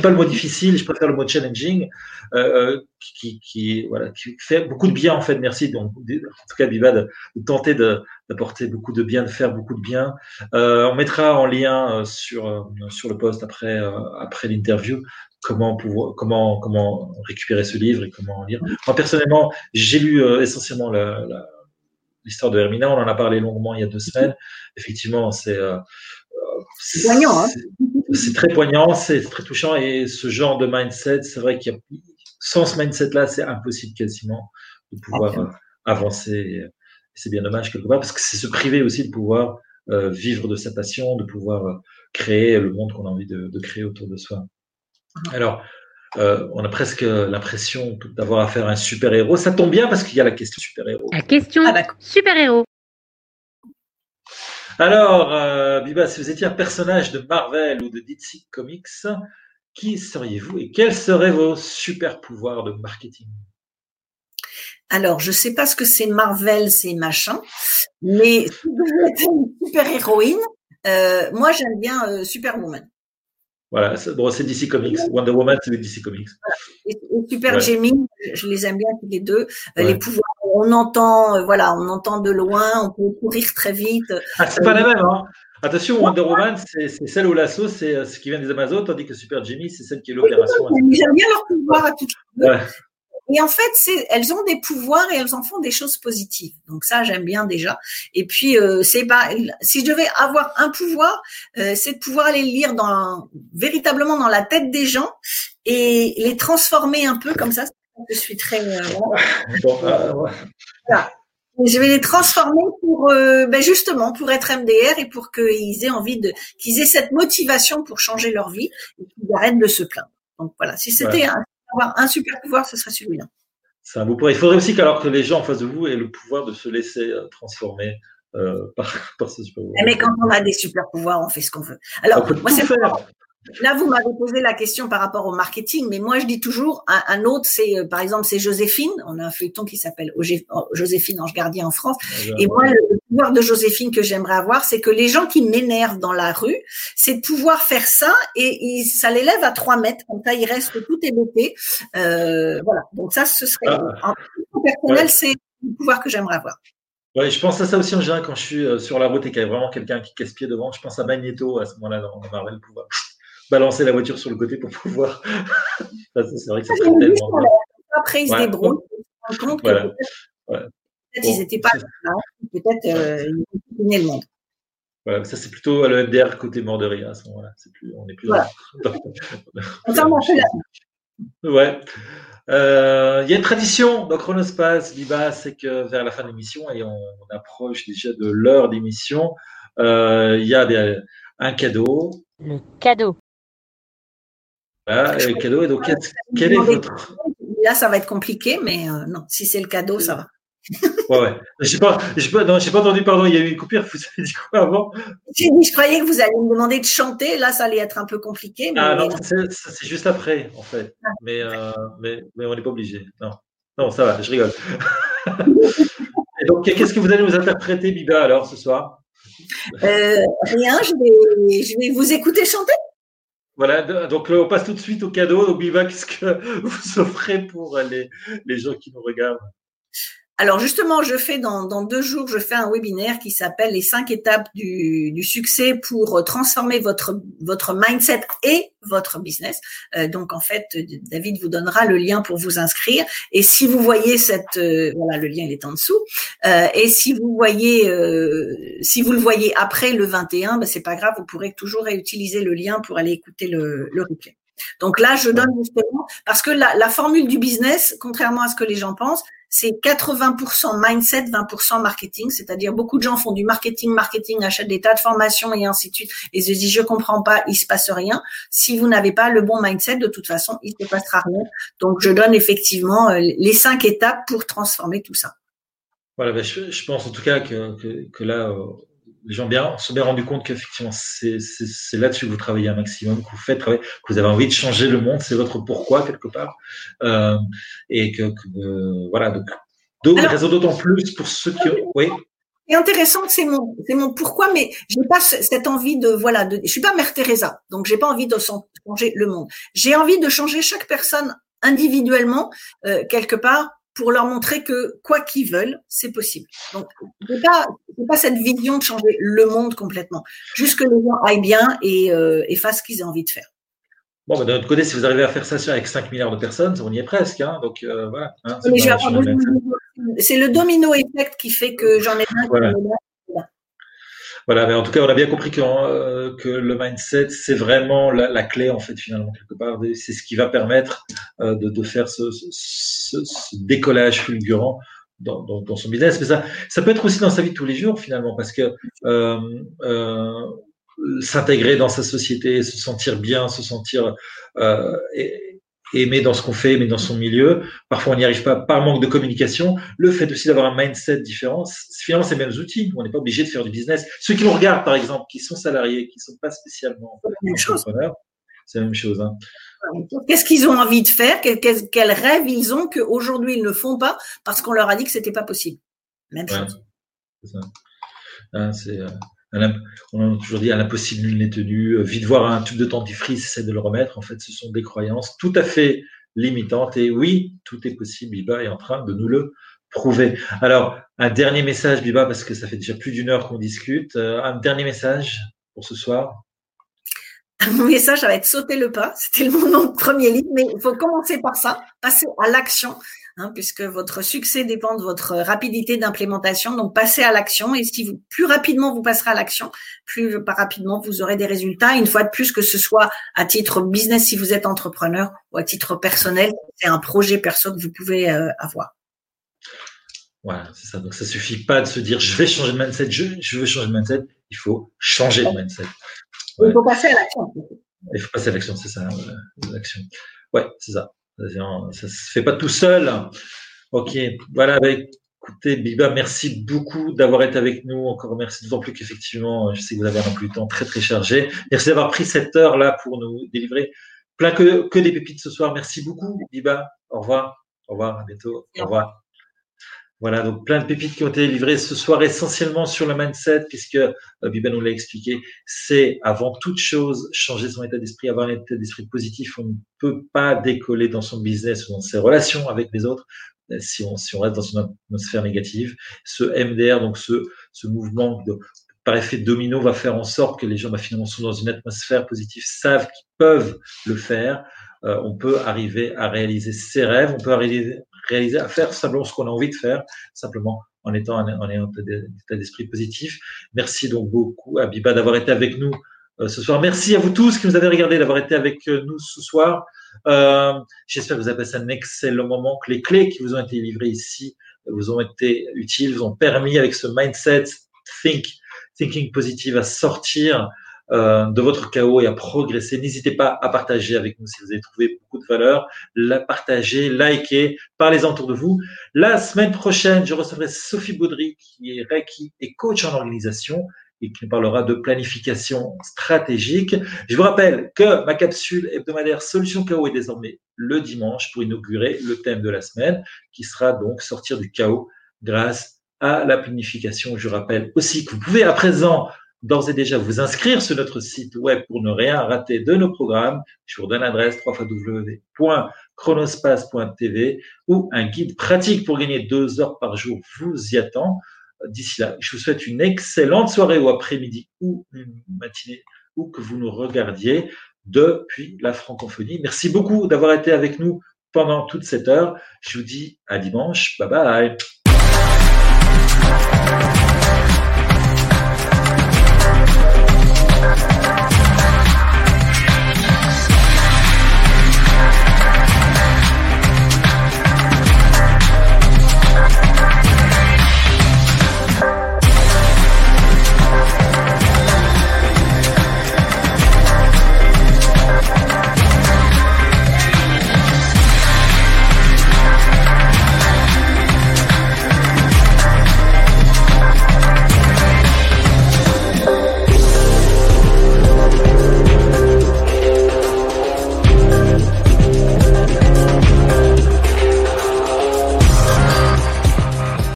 pas, le mot difficile, je préfère le mot challenging, euh, euh qui, qui, voilà, qui fait beaucoup de bien, en fait. Merci, donc, en tout cas, Biba, de, de tenter d'apporter beaucoup de bien, de faire beaucoup de bien. Euh, on mettra en lien euh, sur, euh, sur le post après, après l'interview comment pouvoir, comment, comment récupérer ce livre et comment lire. Moi, personnellement, j'ai lu euh, essentiellement l'histoire de Hermina. On en a parlé longuement il y a deux semaines. Effectivement, c'est euh, poignant. Hein c'est très poignant, c'est très touchant. Et ce genre de mindset, c'est vrai qu'il y a, sans ce mindset-là, c'est impossible quasiment de pouvoir euh, avancer. C'est bien dommage quelque part parce que c'est se priver aussi de pouvoir vivre de sa passion, de pouvoir créer le monde qu'on a envie de, de, créer autour de soi. Alors, euh, on a presque l'impression d'avoir affaire à un super-héros. Ça tombe bien parce qu'il y a la question super-héros. La question ah, super-héros. Alors, euh, Biba, si vous étiez un personnage de Marvel ou de DC Comics, qui seriez-vous et quels seraient vos super-pouvoirs de marketing? Alors, je sais pas ce que c'est Marvel, c'est machin, mais si vous êtes une super-héroïne, euh, moi j'aime bien euh, Superwoman. Voilà, bon, c'est DC Comics. Wonder Woman, c'est DC Comics. Et, Super Gemini, je les aime bien tous les deux. Euh, les pouvoirs, on entend, euh, voilà, on entend de loin, on peut courir très vite. Ah, c'est pas la même, hein. Attention, Wonder Woman, c'est celle où l'assaut, c'est ce qui vient des Amazones, tandis que Super Jimmy, c'est celle qui est l'opération. J'aime bien leur pouvoir à toutes les deux. Et en fait, elles ont des pouvoirs et elles en font des choses positives. Donc ça, j'aime bien déjà. Et puis, euh, c'est pas si je devais avoir un pouvoir, euh, c'est de pouvoir aller lire dans véritablement dans la tête des gens et les transformer un peu comme ça. Je suis très euh, voilà. Je vais les transformer pour ben justement pour être MDR et pour qu'ils aient envie de qu'ils aient cette motivation pour changer leur vie et qu'ils arrêtent de se plaindre. Donc voilà, si c'était un avoir un super pouvoir, ce serait celui-là. Ça, vous pourrez, il faudrait aussi qu'alors que les gens en face de vous aient le pouvoir de se laisser euh, transformer euh, par, ce super pouvoir. Mais quand on a des super pouvoirs, on fait ce qu'on veut. Alors, moi, c'est Là, vous m'avez posé la question par rapport au marketing, mais moi, je dis toujours, un, autre, c'est, euh, par exemple, c'est Joséphine. On a un feuilleton qui s'appelle Joséphine Ange Gardien en France. Ah, et moi, le pouvoir de Joséphine que j'aimerais avoir, c'est que les gens qui m'énervent dans la rue, c'est de pouvoir faire ça et, ça l'élève à trois mètres. Comme ça, il reste tout ébêté. Euh, voilà. Donc ça, ce serait, ah. en personnel, c'est le pouvoir que j'aimerais avoir. Ouais, je pense à ça aussi en général quand je suis euh, sur la route et qu'il y a vraiment quelqu'un qui casse pied devant. Je pense à Magneto à ce moment-là dans Marvel pouvoir balancer la voiture sur le côté pour pouvoir. c'est vrai que ça serait tellement. Après, ils se débrouillent. Ils se compte que peut-être ils n'étaient pas là. Peut-être euh, ils le monde. Voilà, ça c'est plutôt le MDR côté mort de rire à ce moment-là. Plus, on est plus voilà. dans, Ouais. Euh, il y a une tradition dans Chronospace, Liba, c'est que vers la fin de l'émission, et on, on, approche déjà de l'heure d'émission, euh, il y a des, un cadeau. Le cadeau. Ah, le cadeau. Et donc, quel, est votre. Là, ça va être compliqué, mais euh, non, si c'est le cadeau, ça va. ouais, ouais. J'ai pas, j'ai pas, non, j'ai pas entendu, pardon, il y a eu une coupure, vous avez dit quoi avant? J'ai dit, je croyais que vous alliez me demander de chanter, là, ça allait être un peu compliqué. Mais ah non, c'est, juste après, en fait. Ah. Mais, euh, mais, mais on n'est pas obligé. Non. non, ça va, je rigole. Et donc, qu'est-ce que vous allez nous interpréter, Biba, alors, ce soir? Euh, Rien, je vais, je vais vous écouter chanter. Voilà, donc on passe tout de suite au cadeau. Donc, Biva, qu'est-ce que vous offrez pour les, les gens qui nous regardent? Alors justement, je fais dans, deux jours, je fais un webinaire qui s'appelle les cinq étapes du, succès pour transformer votre votre mindset et votre business. Euh, donc en fait, David vous donnera le lien pour vous inscrire. Et si vous voyez cette, euh, voilà, le lien il est en dessous. Euh, et si vous voyez, euh, si vous le voyez après le 21, ben c'est pas grave, vous pourrez toujours réutiliser le lien pour aller écouter le replay. Donc là, je donne justement parce que la, la, formule du business, contrairement à ce que les gens pensent, c'est 80% mindset, 20% marketing. C'est-à-dire beaucoup de gens font du marketing, marketing, achètent des tas de formations et ainsi de suite et se disent je comprends pas, il se passe rien. Si vous n'avez pas le bon mindset, de toute façon, il ne se passera rien. Donc je donne effectivement euh, les cinq étapes pour transformer tout ça. Voilà, ben, je, je, pense en tout cas que, que, que là, euh, les gens bien, se sont bien rendus compte qu'effectivement, c'est là-dessus que vous travaillez un maximum, que vous faites travailler, que vous avez envie de changer le monde, c'est votre pourquoi quelque part. Euh, et que, que voilà, donc, donc raison d'autant plus pour ceux qui. Oui. C'est intéressant c'est mon, c'est mon pourquoi, mais j'ai pas cette envie de, voilà, de, je suis pas Mère Teresa, donc j'ai pas envie de changer le monde. J'ai envie de changer chaque personne individuellement, euh, quelque part, pour leur montrer que quoi qu'ils veulent, c'est possible. Donc, c'est pas, pas cette vision de changer le monde complètement. Juste que les gens aillent bien et, euh, et fassent ce qu'ils ont envie de faire. Bon, bah, d'un autre côté, si vous arrivez à faire ça avec 5 milliards de personnes, on y est presque. Hein, donc, euh, voilà. Hein, c'est le domino effect qui fait que j'en ai un voilà. Voilà, mais en tout cas, on a bien compris que, euh, que le mindset, c'est vraiment la, la, clé, en fait, finalement, quelque part. C'est ce qui va permettre euh, de, de, faire ce, ce, ce, décollage fulgurant dans, dans, son business, mais ça, ça peut être aussi dans sa vie de tous les jours finalement, parce que euh, euh, s'intégrer dans sa société, se sentir bien, se sentir euh, aimé dans ce qu'on fait, mais dans son milieu. Parfois, on n'y arrive pas par manque de communication. Le fait aussi d'avoir un mindset différent, finalement, c'est les mêmes outils. On n'est pas obligé de faire du business. Ceux qui nous regardent, par exemple, qui sont salariés, qui ne sont pas spécialement entrepreneurs, c'est la même chose. Hein. Qu'est-ce qu'ils ont envie de faire? Quels rêves ils ont qu'aujourd'hui ils ne font pas parce qu'on leur a dit que c'était pas possible? Même chose. C'est hein, euh, on a toujours dit à l'impossible nul n'est tenu. Euh, vite voir un tube de dentifrice, c'est de le remettre. En fait, ce sont des croyances tout à fait limitantes. Et oui, tout est possible. Biba est en train de nous le prouver. Alors, un dernier message, Biba, parce que ça fait déjà plus d'une heure qu'on discute. Euh, un dernier message pour ce soir. Mon message, ça va être sauter le pas. C'était mon nom de premier livre, mais il faut commencer par ça, passer à l'action, hein, puisque votre succès dépend de votre rapidité d'implémentation. Donc, passez à l'action. Et si plus rapidement vous passerez à l'action, plus rapidement vous aurez des résultats. Une fois de plus, que ce soit à titre business si vous êtes entrepreneur ou à titre personnel, c'est un projet perso que vous pouvez euh, avoir. Voilà, c'est ça. Donc, ça suffit pas de se dire, je vais changer de mindset, je veux changer de mindset. Il faut changer de mindset. Il faut passer à l'action. Il faut passer à l'action, c'est ça, l'action. Ouais, c'est ça. Ça se fait pas tout seul. Ok, voilà. Bah, écoutez, Biba, merci beaucoup d'avoir été avec nous. Encore merci d'autant plus qu'effectivement, je sais que vous avez un emploi du temps très très chargé. Merci d'avoir pris cette heure là pour nous délivrer plein que, que des pépites ce soir. Merci beaucoup, Biba. Au revoir. Au revoir. À bientôt. Au revoir. Voilà, donc plein de pépites qui ont été livrées ce soir essentiellement sur le mindset, puisque euh, nous l'a expliqué, c'est avant toute chose changer son état d'esprit, avoir un état d'esprit positif. On ne peut pas décoller dans son business ou dans ses relations avec les autres euh, si on, si on reste dans une atmosphère négative. Ce MDR, donc ce, ce mouvement de, par effet domino, va faire en sorte que les gens bah, finalement sont dans une atmosphère positive, savent qu'ils peuvent le faire. Euh, on peut arriver à réaliser ses rêves, on peut arriver, réaliser, à faire simplement ce qu'on a envie de faire, simplement en étant en un état d'esprit positif. Merci donc beaucoup à Biba d'avoir été avec nous euh, ce soir. Merci à vous tous qui nous avez regardé d'avoir été avec euh, nous ce soir. Euh, J'espère que vous avez passé un excellent moment, que les clés qui vous ont été livrées ici vous ont été utiles, vous ont permis avec ce mindset, think, thinking positive à sortir euh, de votre chaos et à progresser. N'hésitez pas à partager avec nous si vous avez trouvé beaucoup de valeur. La partager, liker, parlez autour de vous. La semaine prochaine, je recevrai Sophie Baudry qui est Reiki et coach en organisation et qui nous parlera de planification stratégique. Je vous rappelle que ma capsule hebdomadaire Solution Chaos est désormais le dimanche pour inaugurer le thème de la semaine qui sera donc sortir du chaos grâce à la planification. Je rappelle aussi que vous pouvez à présent d'ores et déjà vous inscrire sur notre site web pour ne rien rater de nos programmes. Je vous donne l'adresse www.chronospace.tv ou un guide pratique pour gagner deux heures par jour vous y attend. D'ici là, je vous souhaite une excellente soirée ou après-midi ou une matinée ou que vous nous regardiez depuis la francophonie. Merci beaucoup d'avoir été avec nous pendant toute cette heure. Je vous dis à dimanche. Bye bye.